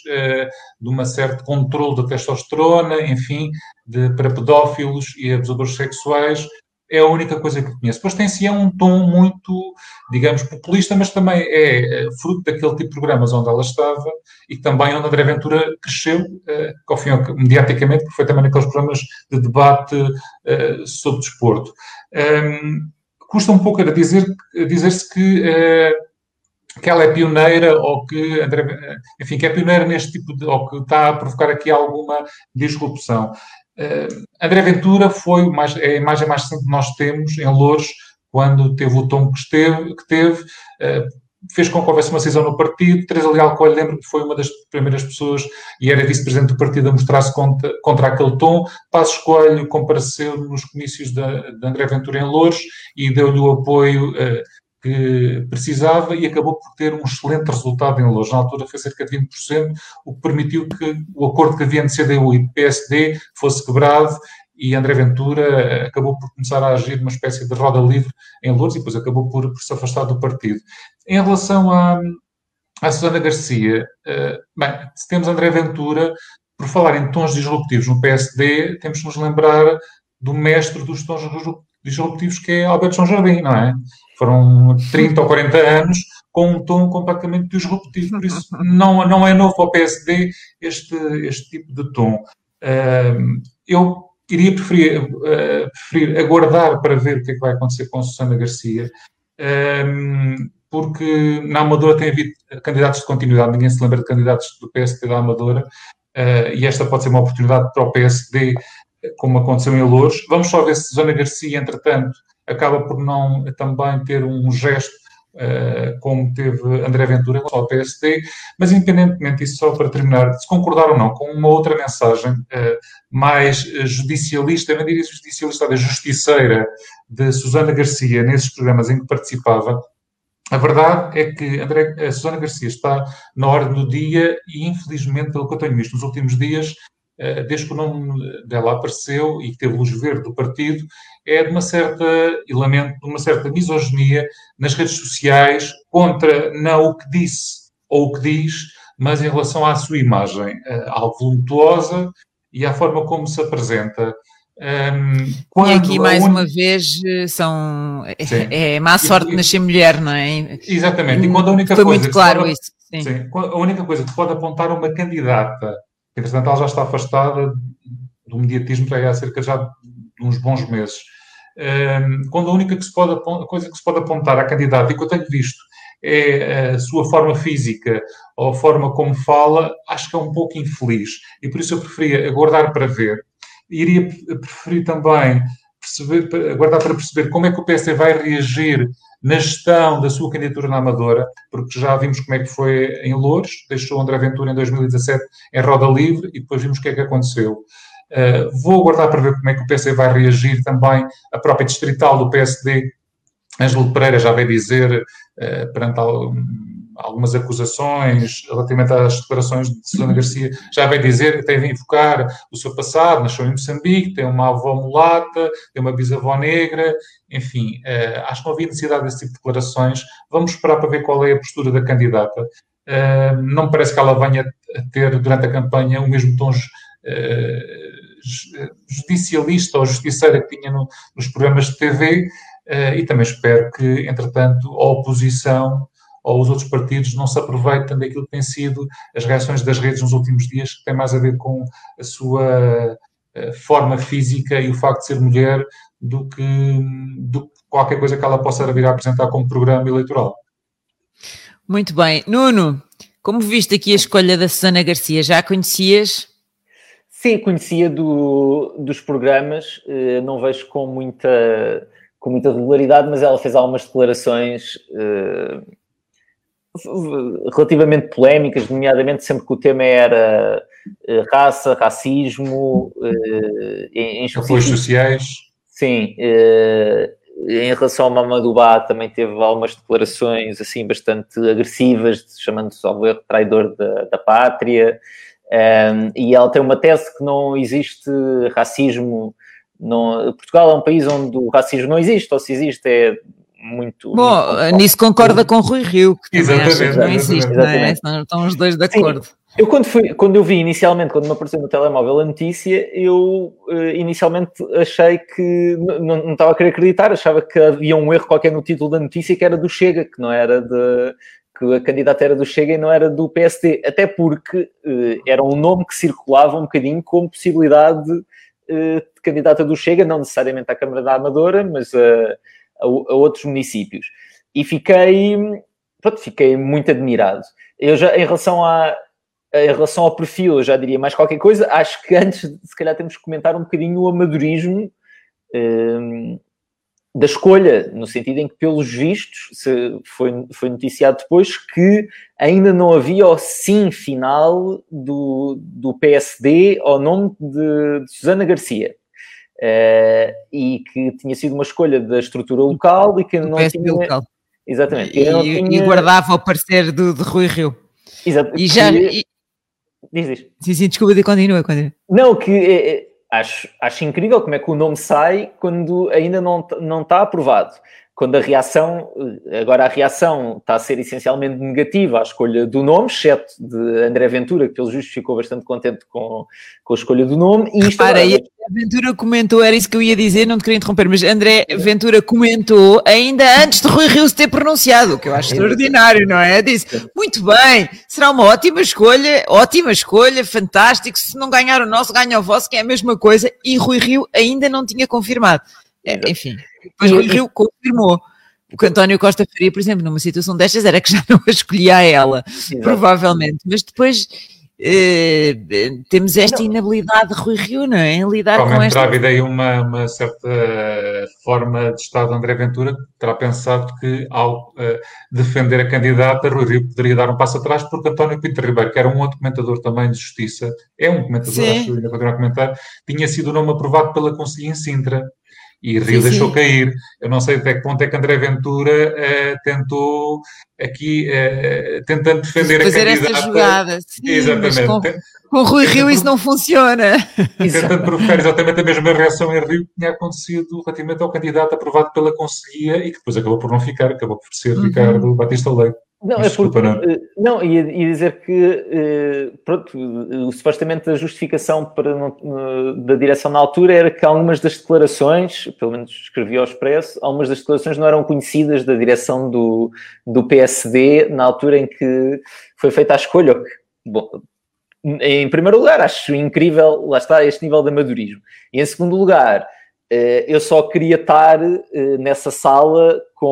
de uma certa controle da testosterona, enfim, de, para pedófilos e abusadores sexuais, é a única coisa que conheço. Depois tem-se é um tom muito, digamos, populista, mas também é, é fruto daquele tipo de programas onde ela estava e também onde André Ventura cresceu, uh, ao fim, mediaticamente, porque foi também naqueles programas de debate uh, sobre desporto. Um, custa um pouco a dizer, dizer-se que, uh, que ela é pioneira ou que, André, enfim, que é pioneira neste tipo de, ou que está a provocar aqui alguma disrupção. Uh, André Ventura foi mais, a imagem mais recente que nós temos em Louros, quando teve o tom que, esteve, que teve, uh, fez com que houvesse uma cisão no partido. Teresa Leal Coelho, lembro que foi uma das primeiras pessoas e era vice-presidente do partido a mostrar-se contra, contra aquele tom. Passos Coelho compareceu nos comícios de, de André Ventura em Louros e deu-lhe o apoio uh, que precisava e acabou por ter um excelente resultado em Louros. Na altura foi cerca de 20%, o que permitiu que o acordo que havia entre CDU e PSD fosse quebrado e André Ventura eh, acabou por começar a agir numa espécie de roda livre em Lourdes e depois acabou por, por se afastar do partido. Em relação à, à Susana Garcia, uh, bem, se temos André Ventura, por falar em tons disruptivos no PSD, temos que nos lembrar do mestre dos tons disruptivos que é Alberto João Jardim, não é? Foram 30 ou 40 anos com um tom completamente disruptivo, por isso *laughs* não, não é novo ao PSD este, este tipo de tom. Uh, eu iria preferir, uh, preferir aguardar para ver o que é que vai acontecer com Susana Garcia, um, porque na Amadora tem havido candidatos de continuidade, ninguém se lembra de candidatos do PSD da Amadora, uh, e esta pode ser uma oportunidade para o PSD, como aconteceu em Louros. Vamos só ver se Susana Garcia, entretanto, acaba por não também ter um gesto Uh, como teve André Ventura ao PSD, mas independentemente disso, só para terminar, se concordar ou não com uma outra mensagem uh, mais judicialista, eu não diria judicialista, da justiceira de Susana Garcia nesses programas em que participava, a verdade é que André, a Susana Garcia está na ordem do dia e, infelizmente, pelo que eu tenho visto nos últimos dias, desde que o nome dela apareceu e que teve luz verde do partido, é de uma certa, e lamento, de uma certa misoginia nas redes sociais contra não o que disse ou o que diz, mas em relação à sua imagem, uh, algo voluptuosa e à forma como se apresenta. Um, e aqui, mais uma vez, são é, é má sorte e, nascer mulher, não é? Exatamente. E quando a única Foi coisa muito claro pode, isso. Sim. Sim, a única coisa que pode apontar uma candidata, entretanto ela já está afastada do mediatismo há cerca já de uns bons meses, quando a única que se pode, coisa que se pode apontar à candidata, e que eu tenho visto, é a sua forma física ou a forma como fala, acho que é um pouco infeliz. E por isso eu preferia aguardar para ver. Iria preferir também perceber, aguardar para perceber como é que o PSD vai reagir na gestão da sua candidatura na Amadora, porque já vimos como é que foi em Louros, deixou André Ventura em 2017 em roda livre e depois vimos o que é que aconteceu. Uh, vou aguardar para ver como é que o PSD vai reagir também. A própria distrital do PSD, Ângelo Pereira, já veio dizer, uh, perante algumas acusações relativamente às declarações de Susana Garcia, já veio dizer que tem de invocar o seu passado, nasceu em Moçambique, tem uma avó mulata, tem uma bisavó negra, enfim, uh, acho que não havia necessidade desse tipo de declarações. Vamos esperar para ver qual é a postura da candidata. não me parece que ela venha ter, durante a campanha, o mesmo tom judicialista ou justiceira que tinha no, nos programas de TV uh, e também espero que, entretanto, a oposição ou os outros partidos não se aproveitem daquilo que têm sido as reações das redes nos últimos dias, que tem mais a ver com a sua uh, forma física e o facto de ser mulher do que, do que qualquer coisa que ela possa vir a apresentar como programa eleitoral. Muito bem. Nuno, como viste aqui a escolha da Susana Garcia, já a conhecias? Sim, conhecia do, dos programas, eh, não vejo com muita, com muita regularidade, mas ela fez algumas declarações uh, relativamente polémicas, nomeadamente sempre que o tema era uh, raça, racismo, em, em apoios sociais. Sim, em relação ao Mamadubá também teve algumas declarações assim bastante agressivas, chamando-se ao traidor da, da pátria. Um, e ela tem uma tese que não existe racismo. Não, Portugal é um país onde o racismo não existe, ou se existe é muito. Bom, muito nisso concorda com Rui Rio, que também acha que não existe, não é? Estão os dois de acordo. Sim. Eu quando, fui, quando eu vi inicialmente, quando me apareceu no telemóvel a notícia, eu uh, inicialmente achei que não, não estava a querer acreditar, achava que havia um erro qualquer no título da notícia que era do Chega, que não era de, que a candidata era do Chega e não era do PSD, até porque uh, era um nome que circulava um bocadinho como possibilidade uh, de candidata do Chega, não necessariamente à Câmara da Amadora, mas a, a, a outros municípios. E fiquei, pronto, fiquei muito admirado. Eu já, em relação a em relação ao perfil, eu já diria mais qualquer coisa. Acho que antes, se calhar, temos que comentar um bocadinho o amadorismo um, da escolha, no sentido em que, pelos vistos, foi, foi noticiado depois que ainda não havia o sim final do, do PSD ao nome de, de Susana Garcia. Uh, e que tinha sido uma escolha da estrutura local e que não tinha... Local. Exatamente. E, tinha... e, guardava o parecer do, de Rui Rio. Exato. E já... E... Diz, diz. Sim, sim, desculpa, continua, continua. Não, que... É acho, acho incrível como é que o nome sai quando ainda não, não está aprovado. Quando a reação, agora a reação está a ser essencialmente negativa à escolha do nome, exceto de André Ventura, que pelo justo ficou bastante contente com, com a escolha do nome. E isto agora... Ventura comentou, era isso que eu ia dizer, não te queria interromper, mas André Ventura comentou ainda antes de Rui Rio se ter pronunciado, o que eu acho extraordinário, não é? Disse, muito bem, será uma ótima escolha, ótima escolha, fantástico, se não ganhar o nosso, ganha o vosso, que é a mesma coisa, e Rui Rio ainda não tinha confirmado. É, enfim, depois Rui Rio confirmou. O que António Costa faria, por exemplo, numa situação destas, era que já não a escolhia a ela, Exato. provavelmente, mas depois Uh, temos esta inabilidade de Rui Rio, não é? Em lidar com esta... terá havido aí uma, uma, certa forma de Estado de André Ventura, terá pensado que ao uh, defender a candidata, Rui Rio poderia dar um passo atrás, porque António Pinto Ribeiro, que era um outro comentador também de Justiça, é um comentador, Sim. acho que ainda continuar a comentar, tinha sido o nome aprovado pela Conselhia em Sintra e Rio sim, deixou sim. cair. Eu não sei até que ponto é que André Ventura uh, tentou aqui, uh, tentando defender Fazer a candidata. Essa jogada, sim, exatamente. Com, com Rui Rio isso não funciona. *laughs* Tentando provocar exatamente a mesma reação em Rio que tinha acontecido relativamente ao candidato aprovado pela Conselhia e que depois acabou por não ficar, acabou por ser uhum. Ricardo Batista Leite. Não, é porque, não, eh, não ia, ia, dizer que, eh, pronto, supostamente a justificação para, da direção na altura era que algumas das declarações, pelo menos escrevi ao Expresso, algumas das declarações não eram conhecidas da direção do, do PSD na altura em que foi feita a escolha. Bom, em primeiro lugar, acho incrível, lá está, este nível de amadorismo. E em segundo lugar, eh, eu só queria estar nessa sala com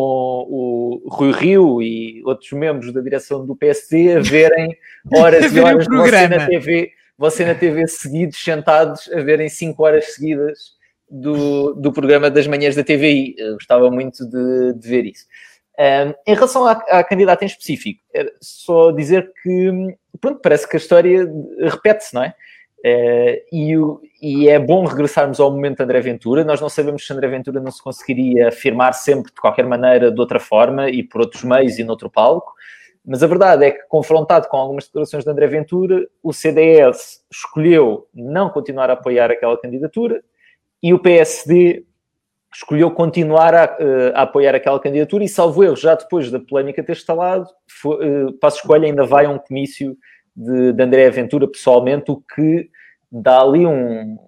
o Rui Rio e outros membros da direção do PSD a *laughs* verem horas e horas de você na TV, você na TV seguidos, sentados a verem 5 horas seguidas do, do programa das manhãs da TVI. Eu gostava muito de, de ver isso. Um, em relação à, à, candidata em específico, era só dizer que, pronto, parece que a história repete-se, não é? Uh, e, e, é bom regressarmos ao momento de André Ventura. Nós não sabemos se André Ventura não se conseguiria afirmar sempre de qualquer maneira, de outra forma e por outros meios e noutro palco. Mas a verdade é que, confrontado com algumas declarações de André Ventura, o CDS escolheu não continuar a apoiar aquela candidatura e o PSD escolheu continuar a, eh, a apoiar aquela candidatura e, salvo erro, já depois da polémica ter instalado, foi, uh, Passo Escolha ainda vai a um comício de, de André Ventura pessoalmente, o que dá ali um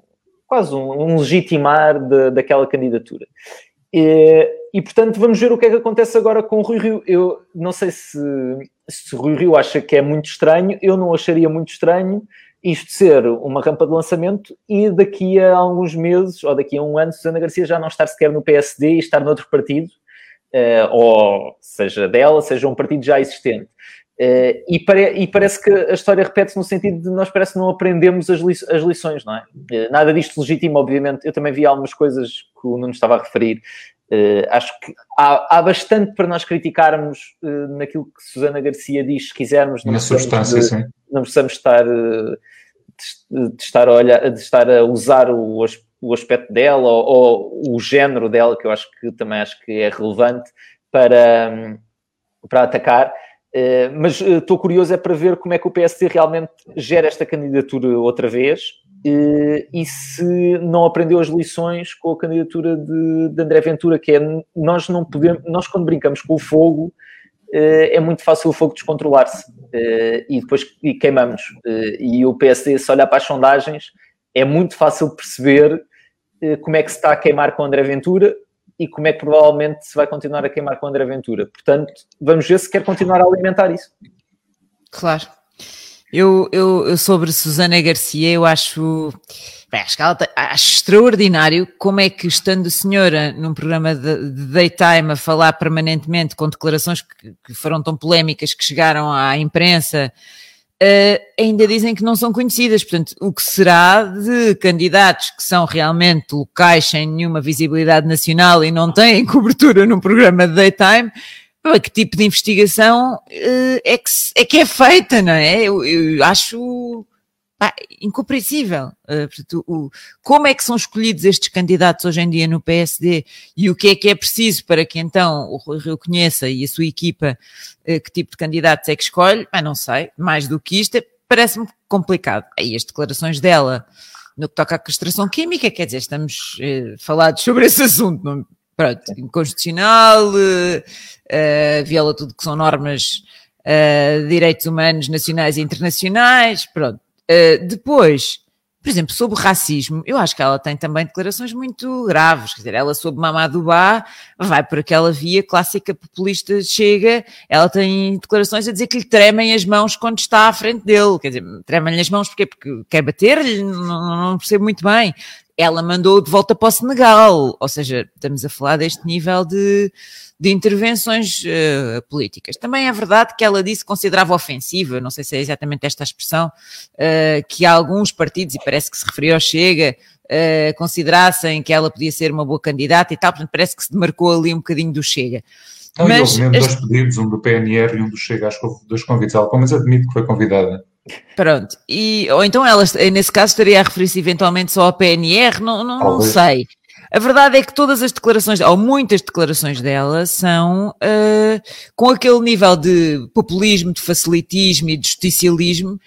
quase um, um legitimar de, daquela candidatura. E, e, portanto, vamos ver o que é que acontece agora com o Rui Rio. Eu não sei se, se o Rui Rio acha que é muito estranho, eu não acharia muito estranho isto ser uma rampa de lançamento e daqui a alguns meses, ou daqui a um ano, Susana Garcia já não estar sequer no PSD e estar noutro partido, uh, ou seja dela, seja um partido já existente. Uh, e, pare e, parece que a história repete-se no sentido de nós parece que não aprendemos as, li as lições, não é? Uh, nada disto legítimo, obviamente. Eu também vi algumas coisas que o Nuno estava a referir. Uh, acho que há, há, bastante para nós criticarmos naquilo que Susana Garcia diz, se quisermos. Na substância, de, sim. Não precisamos estar, de, de, estar a olhar, de estar a usar o, o aspecto dela ou, ou, o género dela, que eu acho que também acho que é relevante para, para atacar. Uh, mas estou uh, curioso é para ver como é que o PSD realmente gera esta candidatura outra vez uh, e se não aprendeu as lições com a candidatura de, de André Ventura, que é nós não podemos, nós quando brincamos com o fogo eh, é muito fácil o fogo descontrolar-se e depois e queimamos. e o PSD, se olhar para as sondagens, é muito fácil perceber como é que se está a queimar com André Ventura e como é que provavelmente se vai continuar a queimar com André Ventura. Portanto, vamos ver se quer continuar a alimentar isso. Claro. Eu, eu, eu sobre Susana Garcia, eu acho, bem, acho, ela, acho extraordinário como é que, estando senhora num programa de, de daytime a falar permanentemente com declarações que, que foram tão polémicas que chegaram à imprensa, uh, ainda dizem que não são conhecidas. Portanto, o que será de candidatos que são realmente locais sem nenhuma visibilidade nacional e não têm *laughs* cobertura num programa de daytime? Que tipo de investigação uh, é, que, é que é feita, não é? Eu, eu acho pá, incompreensível. Uh, o, como é que são escolhidos estes candidatos hoje em dia no PSD e o que é que é preciso para que então o Rui Rio conheça e a sua equipa uh, que tipo de candidatos é que escolhe? Não sei. Mais do que isto, parece-me complicado. Aí as declarações dela no que toca à castração química, quer dizer, estamos uh, falados sobre esse assunto, não, pronto, inconstitucional, viola tudo que são normas uh, de direitos humanos nacionais e internacionais, pronto. Uh, depois, por exemplo, sobre racismo, eu acho que ela tem também declarações muito graves. Quer dizer, ela sobre Mamadou Ba vai por aquela via clássica populista, chega, ela tem declarações a dizer que lhe tremem as mãos quando está à frente dele. Quer dizer, tremem-lhe as mãos porque, porque quer bater-lhe? Não, não percebo muito bem ela mandou de volta para o Senegal, ou seja, estamos a falar deste nível de, de intervenções uh, políticas. Também é verdade que ela disse que considerava ofensiva, não sei se é exatamente esta a expressão, uh, que alguns partidos, e parece que se referiu ao Chega, uh, considerassem que ela podia ser uma boa candidata e tal, portanto parece que se demarcou ali um bocadinho do Chega. Não, Mas, houve mesmo este... dois pedidos, um do PNR e um do Chega, acho que houve dois convites, ela pelo menos admite que foi convidada. Pronto, e, ou então ela, nesse caso, estaria a referir-se eventualmente só ao PNR, não, não, não sei. A verdade é que todas as declarações, ou muitas declarações dela, são uh, com aquele nível de populismo, de facilitismo e de justicialismo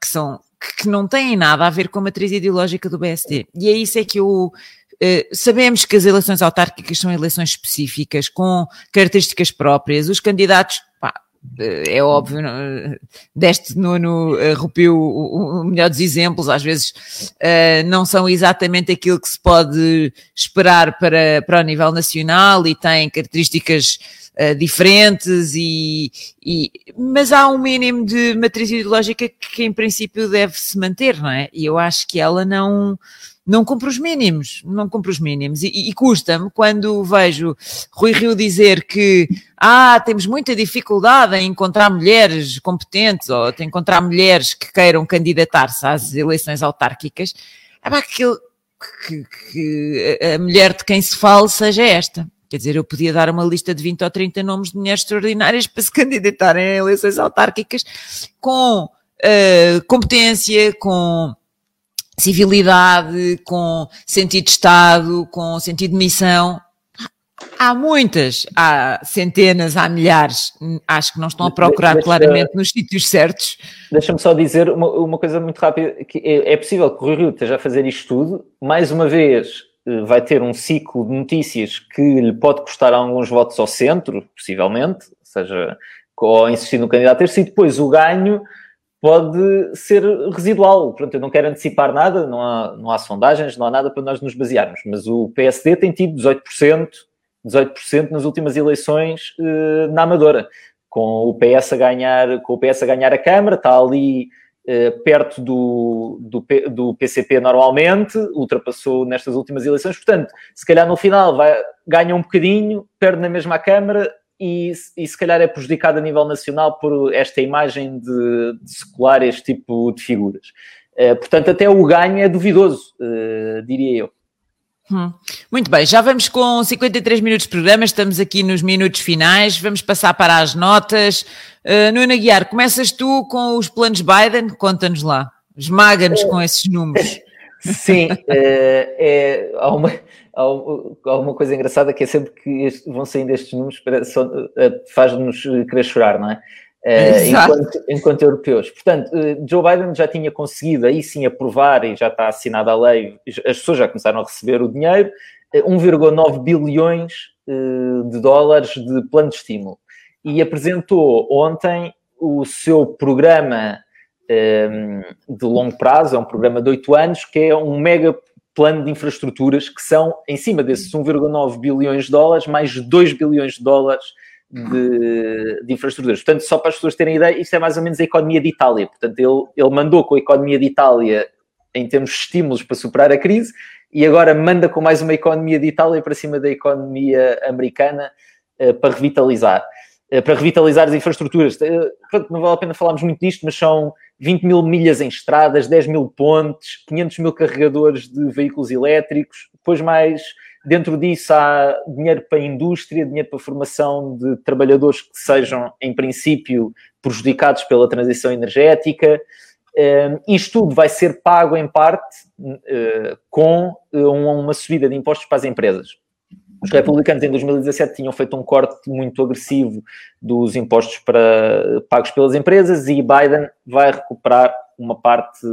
que, são, que não têm nada a ver com a matriz ideológica do BSD. E é isso é que eu. Uh, sabemos que as eleições autárquicas são eleições específicas, com características próprias. Os candidatos é óbvio, deste Nuno uh, rupiu o, melhor dos exemplos, às vezes uh, não são exatamente aquilo que se pode esperar para, para o nível nacional e têm características uh, diferentes, e, e, mas há um mínimo de matriz ideológica que em princípio deve se manter, não é? E eu acho que ela não, não cumpre os mínimos, não cumpre os mínimos. E, e custa-me quando vejo Rui Rio dizer que ah, temos muita dificuldade em encontrar mulheres competentes ou em encontrar mulheres que queiram candidatar-se às eleições autárquicas. É para que, que, que a mulher de quem se fala seja esta. Quer dizer, eu podia dar uma lista de 20 ou 30 nomes de mulheres extraordinárias para se candidatarem a eleições autárquicas com uh, competência, com civilidade, com sentido de Estado, com sentido de missão. Há muitas, há centenas, há milhares, acho que não estão a procurar Deixa, claramente nos sítios certos. Deixa-me só dizer uma, uma, coisa muito rápida, que é, é possível que o Rui Rio esteja a fazer isto tudo, mais uma vez eh, vai ter um ciclo de notícias que lhe pode custar alguns votos ao centro, possivelmente, ou seja, ou insistir no candidato a ter, e depois o ganho pode ser residual. Pronto, eu não quero antecipar nada, não há, não há sondagens, não há nada para nós nos basearmos, mas o PSD tem tido 18%, 18% nas últimas eleições eh, na Amadora, com o PS a ganhar, com o PS a ganhar a Câmara, está ali eh, perto do, do, do, PCP normalmente, ultrapassou nestas últimas eleições, portanto, se calhar no final vai, ganha um bocadinho, perde na mesma Câmara, e, e se calhar é prejudicado a nível nacional por esta imagem de, de secular este tipo de figuras. Uh, portanto, até o ganho é duvidoso, uh, diria eu. Hum. Muito bem, já vamos com 53 minutos de programa, estamos aqui nos minutos finais, vamos passar para as notas. Uh, Nuno Aguiar, começas tu com os planos Biden? Conta-nos lá, esmaga-nos com esses números. *laughs* Sim, é, é, há, uma, há uma coisa engraçada que é sempre que este, vão saindo estes números, eh, faz-nos querer chorar, não é? *laughs* Uh, enquanto, enquanto, europeus. Portanto, uh, Joe Biden já tinha conseguido aí sim aprovar e já está assinada a lei, as pessoas já começaram a receber o dinheiro, uh, 1,9 bilhões de dólares de plano de estímulo. E apresentou ontem o seu programa de longo prazo, é um programa de oito anos, que é um mega plano de infraestruturas que são, em cima desses 1,9 bilhões de dólares, mais 2 bilhões de dólares de, de, infraestruturas. Portanto, só para as pessoas terem ideia, isto é mais ou menos a economia de Itália. Portanto, ele, ele mandou com a economia de Itália em termos de estímulos para superar a crise e agora manda com mais uma economia de Itália para cima da economia americana uh, para revitalizar. Para revitalizar as infraestruturas. Não vale a pena falarmos muito disto, mas são 20 mil milhas em estradas, 10 mil pontes, 500 mil carregadores de veículos elétricos, depois mais dentro disso há dinheiro para a indústria, dinheiro para a formação de trabalhadores que sejam, em princípio, prejudicados pela transição energética. Uh, isto tudo vai ser pago em parte com uma subida de impostos para as empresas. Os republicanos em 2017 tinham feito um corte muito agressivo dos impostos para, pagos pelas empresas e Biden vai recuperar uma parte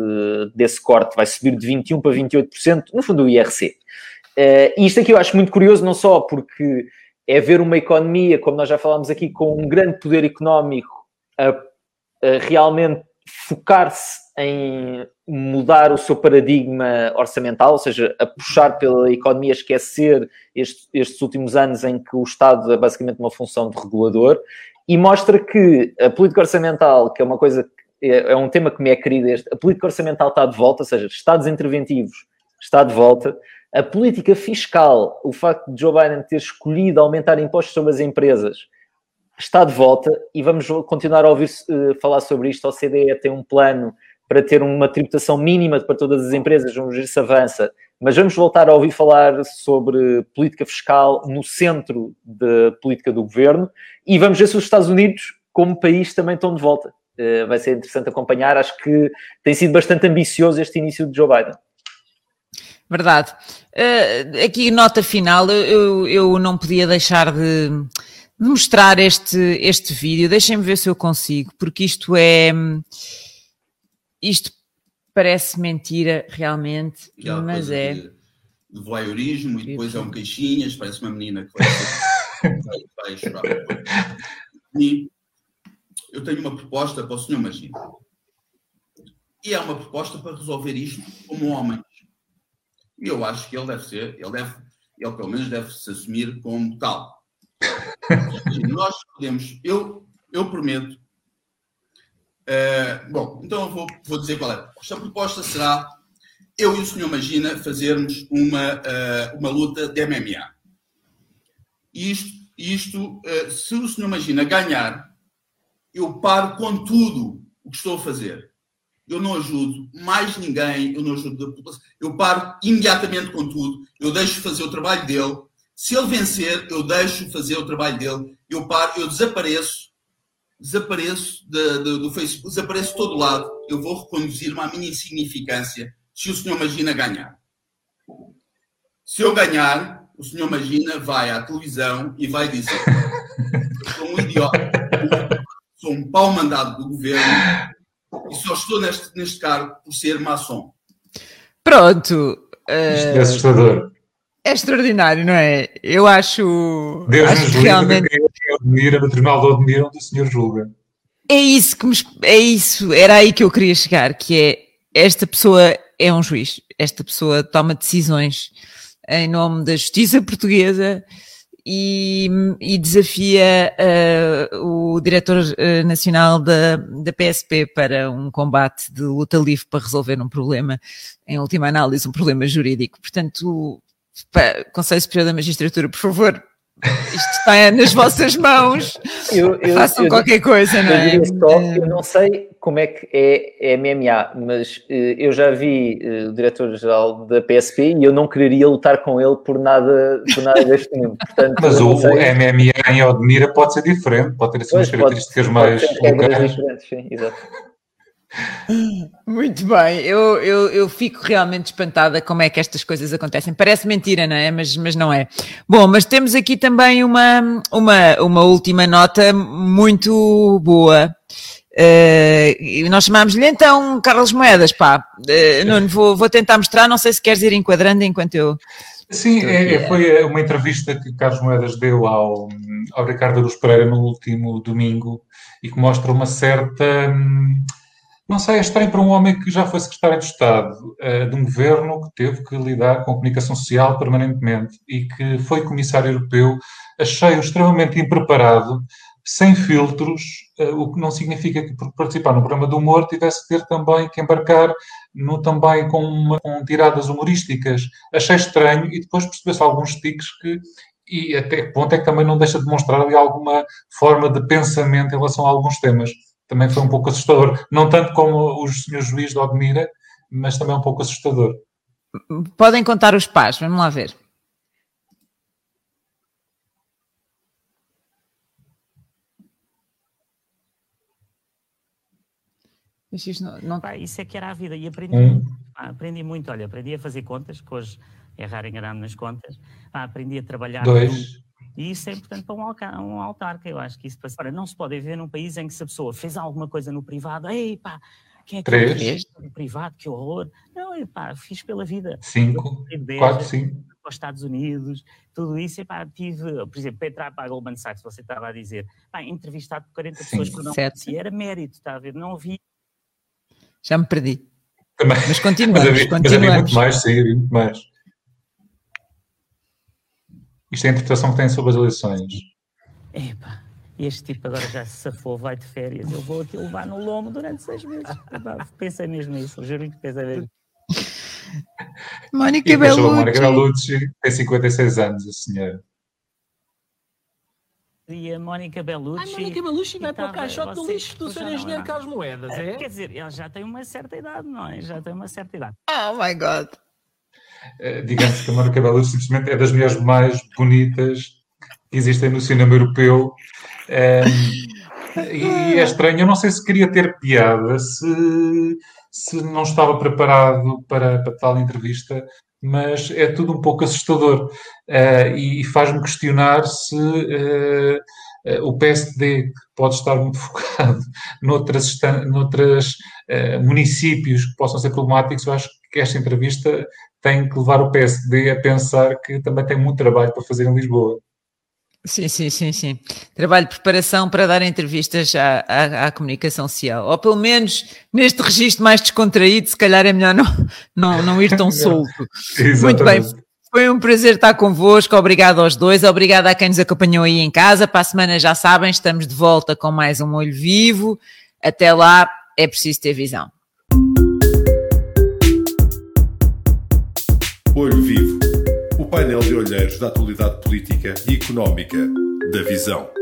desse corte, vai subir de 21% para 28%, no fundo o IRC. Uh, e isto aqui eu acho muito curioso, não só porque é ver uma economia, como nós já falámos aqui, com um grande poder económico a, a realmente focar-se em mudar o seu paradigma orçamental, ou seja, a puxar pela economia, esquecer estes, estes últimos anos em que o Estado é basicamente uma função de regulador, e mostra que a política orçamental, que é uma coisa, é, é um tema que me é querido, este, a política orçamental está de volta, ou seja, Estados interventivos está de volta, a política fiscal, o facto de Joe Biden ter escolhido aumentar impostos sobre as empresas, está de volta e vamos continuar a ouvir uh, falar sobre isto. A OCDE tem um plano para ter uma tributação mínima para todas as empresas, vamos ver se avança. Mas vamos voltar a ouvir falar sobre política fiscal no centro da política do governo e vamos ver se os Estados Unidos, como país, também estão de volta. Uh, vai ser interessante acompanhar. Acho que tem sido bastante ambicioso este início de Joe Biden. Verdade. Uh, aqui, nota final, eu, eu não podia deixar de, de mostrar este, este vídeo. Deixem-me ver se eu consigo, porque isto é. Isto parece mentira, realmente, Aquela mas é. De, de voyeurismo e depois é um queixinhas, parece uma menina que vai, vai, *laughs* chorar. E eu tenho uma proposta para o senhor Magino. E é uma proposta para resolver isto como homem. E eu acho que ele deve ser, ele deve, ele pelo menos deve se assumir como tal. *laughs* nós podemos, eu, eu prometo. Uh, bom, então eu vou, vou dizer qual é. Esta proposta será eu e o senhor Magina fazermos uma, uh, uma luta de MMA. Isto, isto uh, se o senhor Magina ganhar, eu paro com tudo o que estou a fazer eu não ajudo mais ninguém, eu não ajudo a população. Eu paro imediatamente com tudo, eu deixo fazer o trabalho dele. Se ele vencer, eu deixo fazer o trabalho dele, eu paro, eu desapareço, desapareço de, de, do Facebook, desapareço de todo lado, eu vou reconduzir-me à minha insignificância se o senhor Magina ganhar. Se eu ganhar, o senhor Magina vai à televisão e vai dizer: sou um idiota, sou um pau mandado do governo, e só estou neste, neste cargo por ser maçom. Pronto. Uh, Isto é assustador. É extraordinário, não é? Eu acho. Deus acho nos realmente... quem admira, o Tribunal do admira onde o senhor julga. É isso que me, é isso, era aí que eu queria chegar, que é esta pessoa é um juiz, esta pessoa toma decisões em nome da justiça portuguesa e, e desafia uh, o diretor uh, nacional da, da PSP para um combate de luta livre para resolver um problema, em última análise, um problema jurídico. Portanto, Conselho Superior da Magistratura, por favor, isto está nas vossas mãos. *laughs* Eu, eu, Façam eu, qualquer coisa, não é? Só, eu não sei como é que é, é MMA, mas uh, eu já vi uh, o diretor-geral da PSP e eu não quereria lutar com ele por nada, por nada deste mundo. Portanto, mas o, o, MMA em Odmira pode ser diferente, pode ter assim umas características pode, mais. Pode ter diferentes, sim, exato. Muito bem, eu, eu, eu fico realmente espantada como é que estas coisas acontecem. Parece mentira, não é? Mas, mas não é. Bom, mas temos aqui também uma, uma, uma última nota muito boa. Uh, nós chamámos-lhe então Carlos Moedas, pá. Uh, Nuno, vou, vou tentar mostrar, não sei se queres ir enquadrando enquanto eu. Sim, é, foi uma entrevista que Carlos Moedas deu ao, ao Ricardo Luz Pereira no último domingo e que mostra uma certa. Hum, não sei, é estranho para um homem que já foi secretário de Estado uh, de um governo que teve que lidar com a comunicação social permanentemente e que foi comissário europeu. Achei-o extremamente impreparado, sem filtros, uh, o que não significa que por participar no programa do humor tivesse que ter também que embarcar no, também com, uma, com tiradas humorísticas. Achei estranho e depois percebeu-se alguns tiques que e até que ponto é que também não deixa de mostrar ali alguma forma de pensamento em relação a alguns temas. Também foi um pouco assustador. Não tanto como os senhores juízes de Odmira, mas também um pouco assustador. Podem contar os pais, vamos lá ver. Isso, não, não... Pá, isso é que era a vida e aprendi hum. muito. aprendi muito, olha, aprendi a fazer contas, que hoje é raro enganar-me nas contas. Pá, aprendi a trabalhar. Dois. E isso é importante para um, um autarca, eu acho que isso para... Agora, não se pode ver num país em que se a pessoa fez alguma coisa no privado, ei pá, quem é que Três. fez no privado, que horror. Não, pá, fiz pela vida. Cinco, quatro, cinco. Para os Estados Unidos, tudo isso, e pá, tive, por exemplo, para entrar para a Goldman Sachs, você estava a dizer, pá, entrevistado por 40 pessoas que não conhecia, era mérito, está a ver, não havia já me perdi. Também. Mas continuamos. mas, havia, continuamos. mas havia muito mais, sim, havia muito mais. Isto é a interpretação que tem sobre as eleições. Epá, este tipo agora já se safou, vai de férias. Eu vou aqui levar no lombo durante seis meses. pensei mesmo nisso, juro que pensei mesmo. Mónica Bellucci. Mónica Bellucci tem 56 anos, a senhora e a Mónica Bellucci. A Mónica Bellucci vai para o caixote do lixo do Sr. Engenheiro Carlos Moedas, é? Quer dizer, ela já tem uma certa idade, não é? Já tem uma certa idade. Oh my God! Uh, digamos que a Mónica Bellucci simplesmente é das mulheres mais bonitas que existem no cinema europeu. Um, e é estranho, eu não sei se queria ter piada, se, se não estava preparado para, para tal entrevista, mas é tudo um pouco assustador uh, e, faz-me questionar se uh, o PSD pode estar muito *laughs* focado noutras, noutras municípios que possam ser problemáticos. Eu acho que esta entrevista tem que levar o PSD a pensar que também tem muito trabalho para fazer em Lisboa. Sim, sim, sim, sim. Trabalho de preparação para dar entrevistas à, à, à, comunicação social. Ou pelo menos neste registro mais descontraído, se calhar é melhor não, não, não ir tão *laughs* solto. Muito bem. Foi um prazer estar convosco. Obrigado aos dois. Obrigado a quem nos acompanhou aí em casa. Para a semana, já sabem, estamos de volta com mais um Olho Vivo. Até lá, é preciso ter visão. Olho Vivo painel de olheiros da atualidade política e económica da Visão.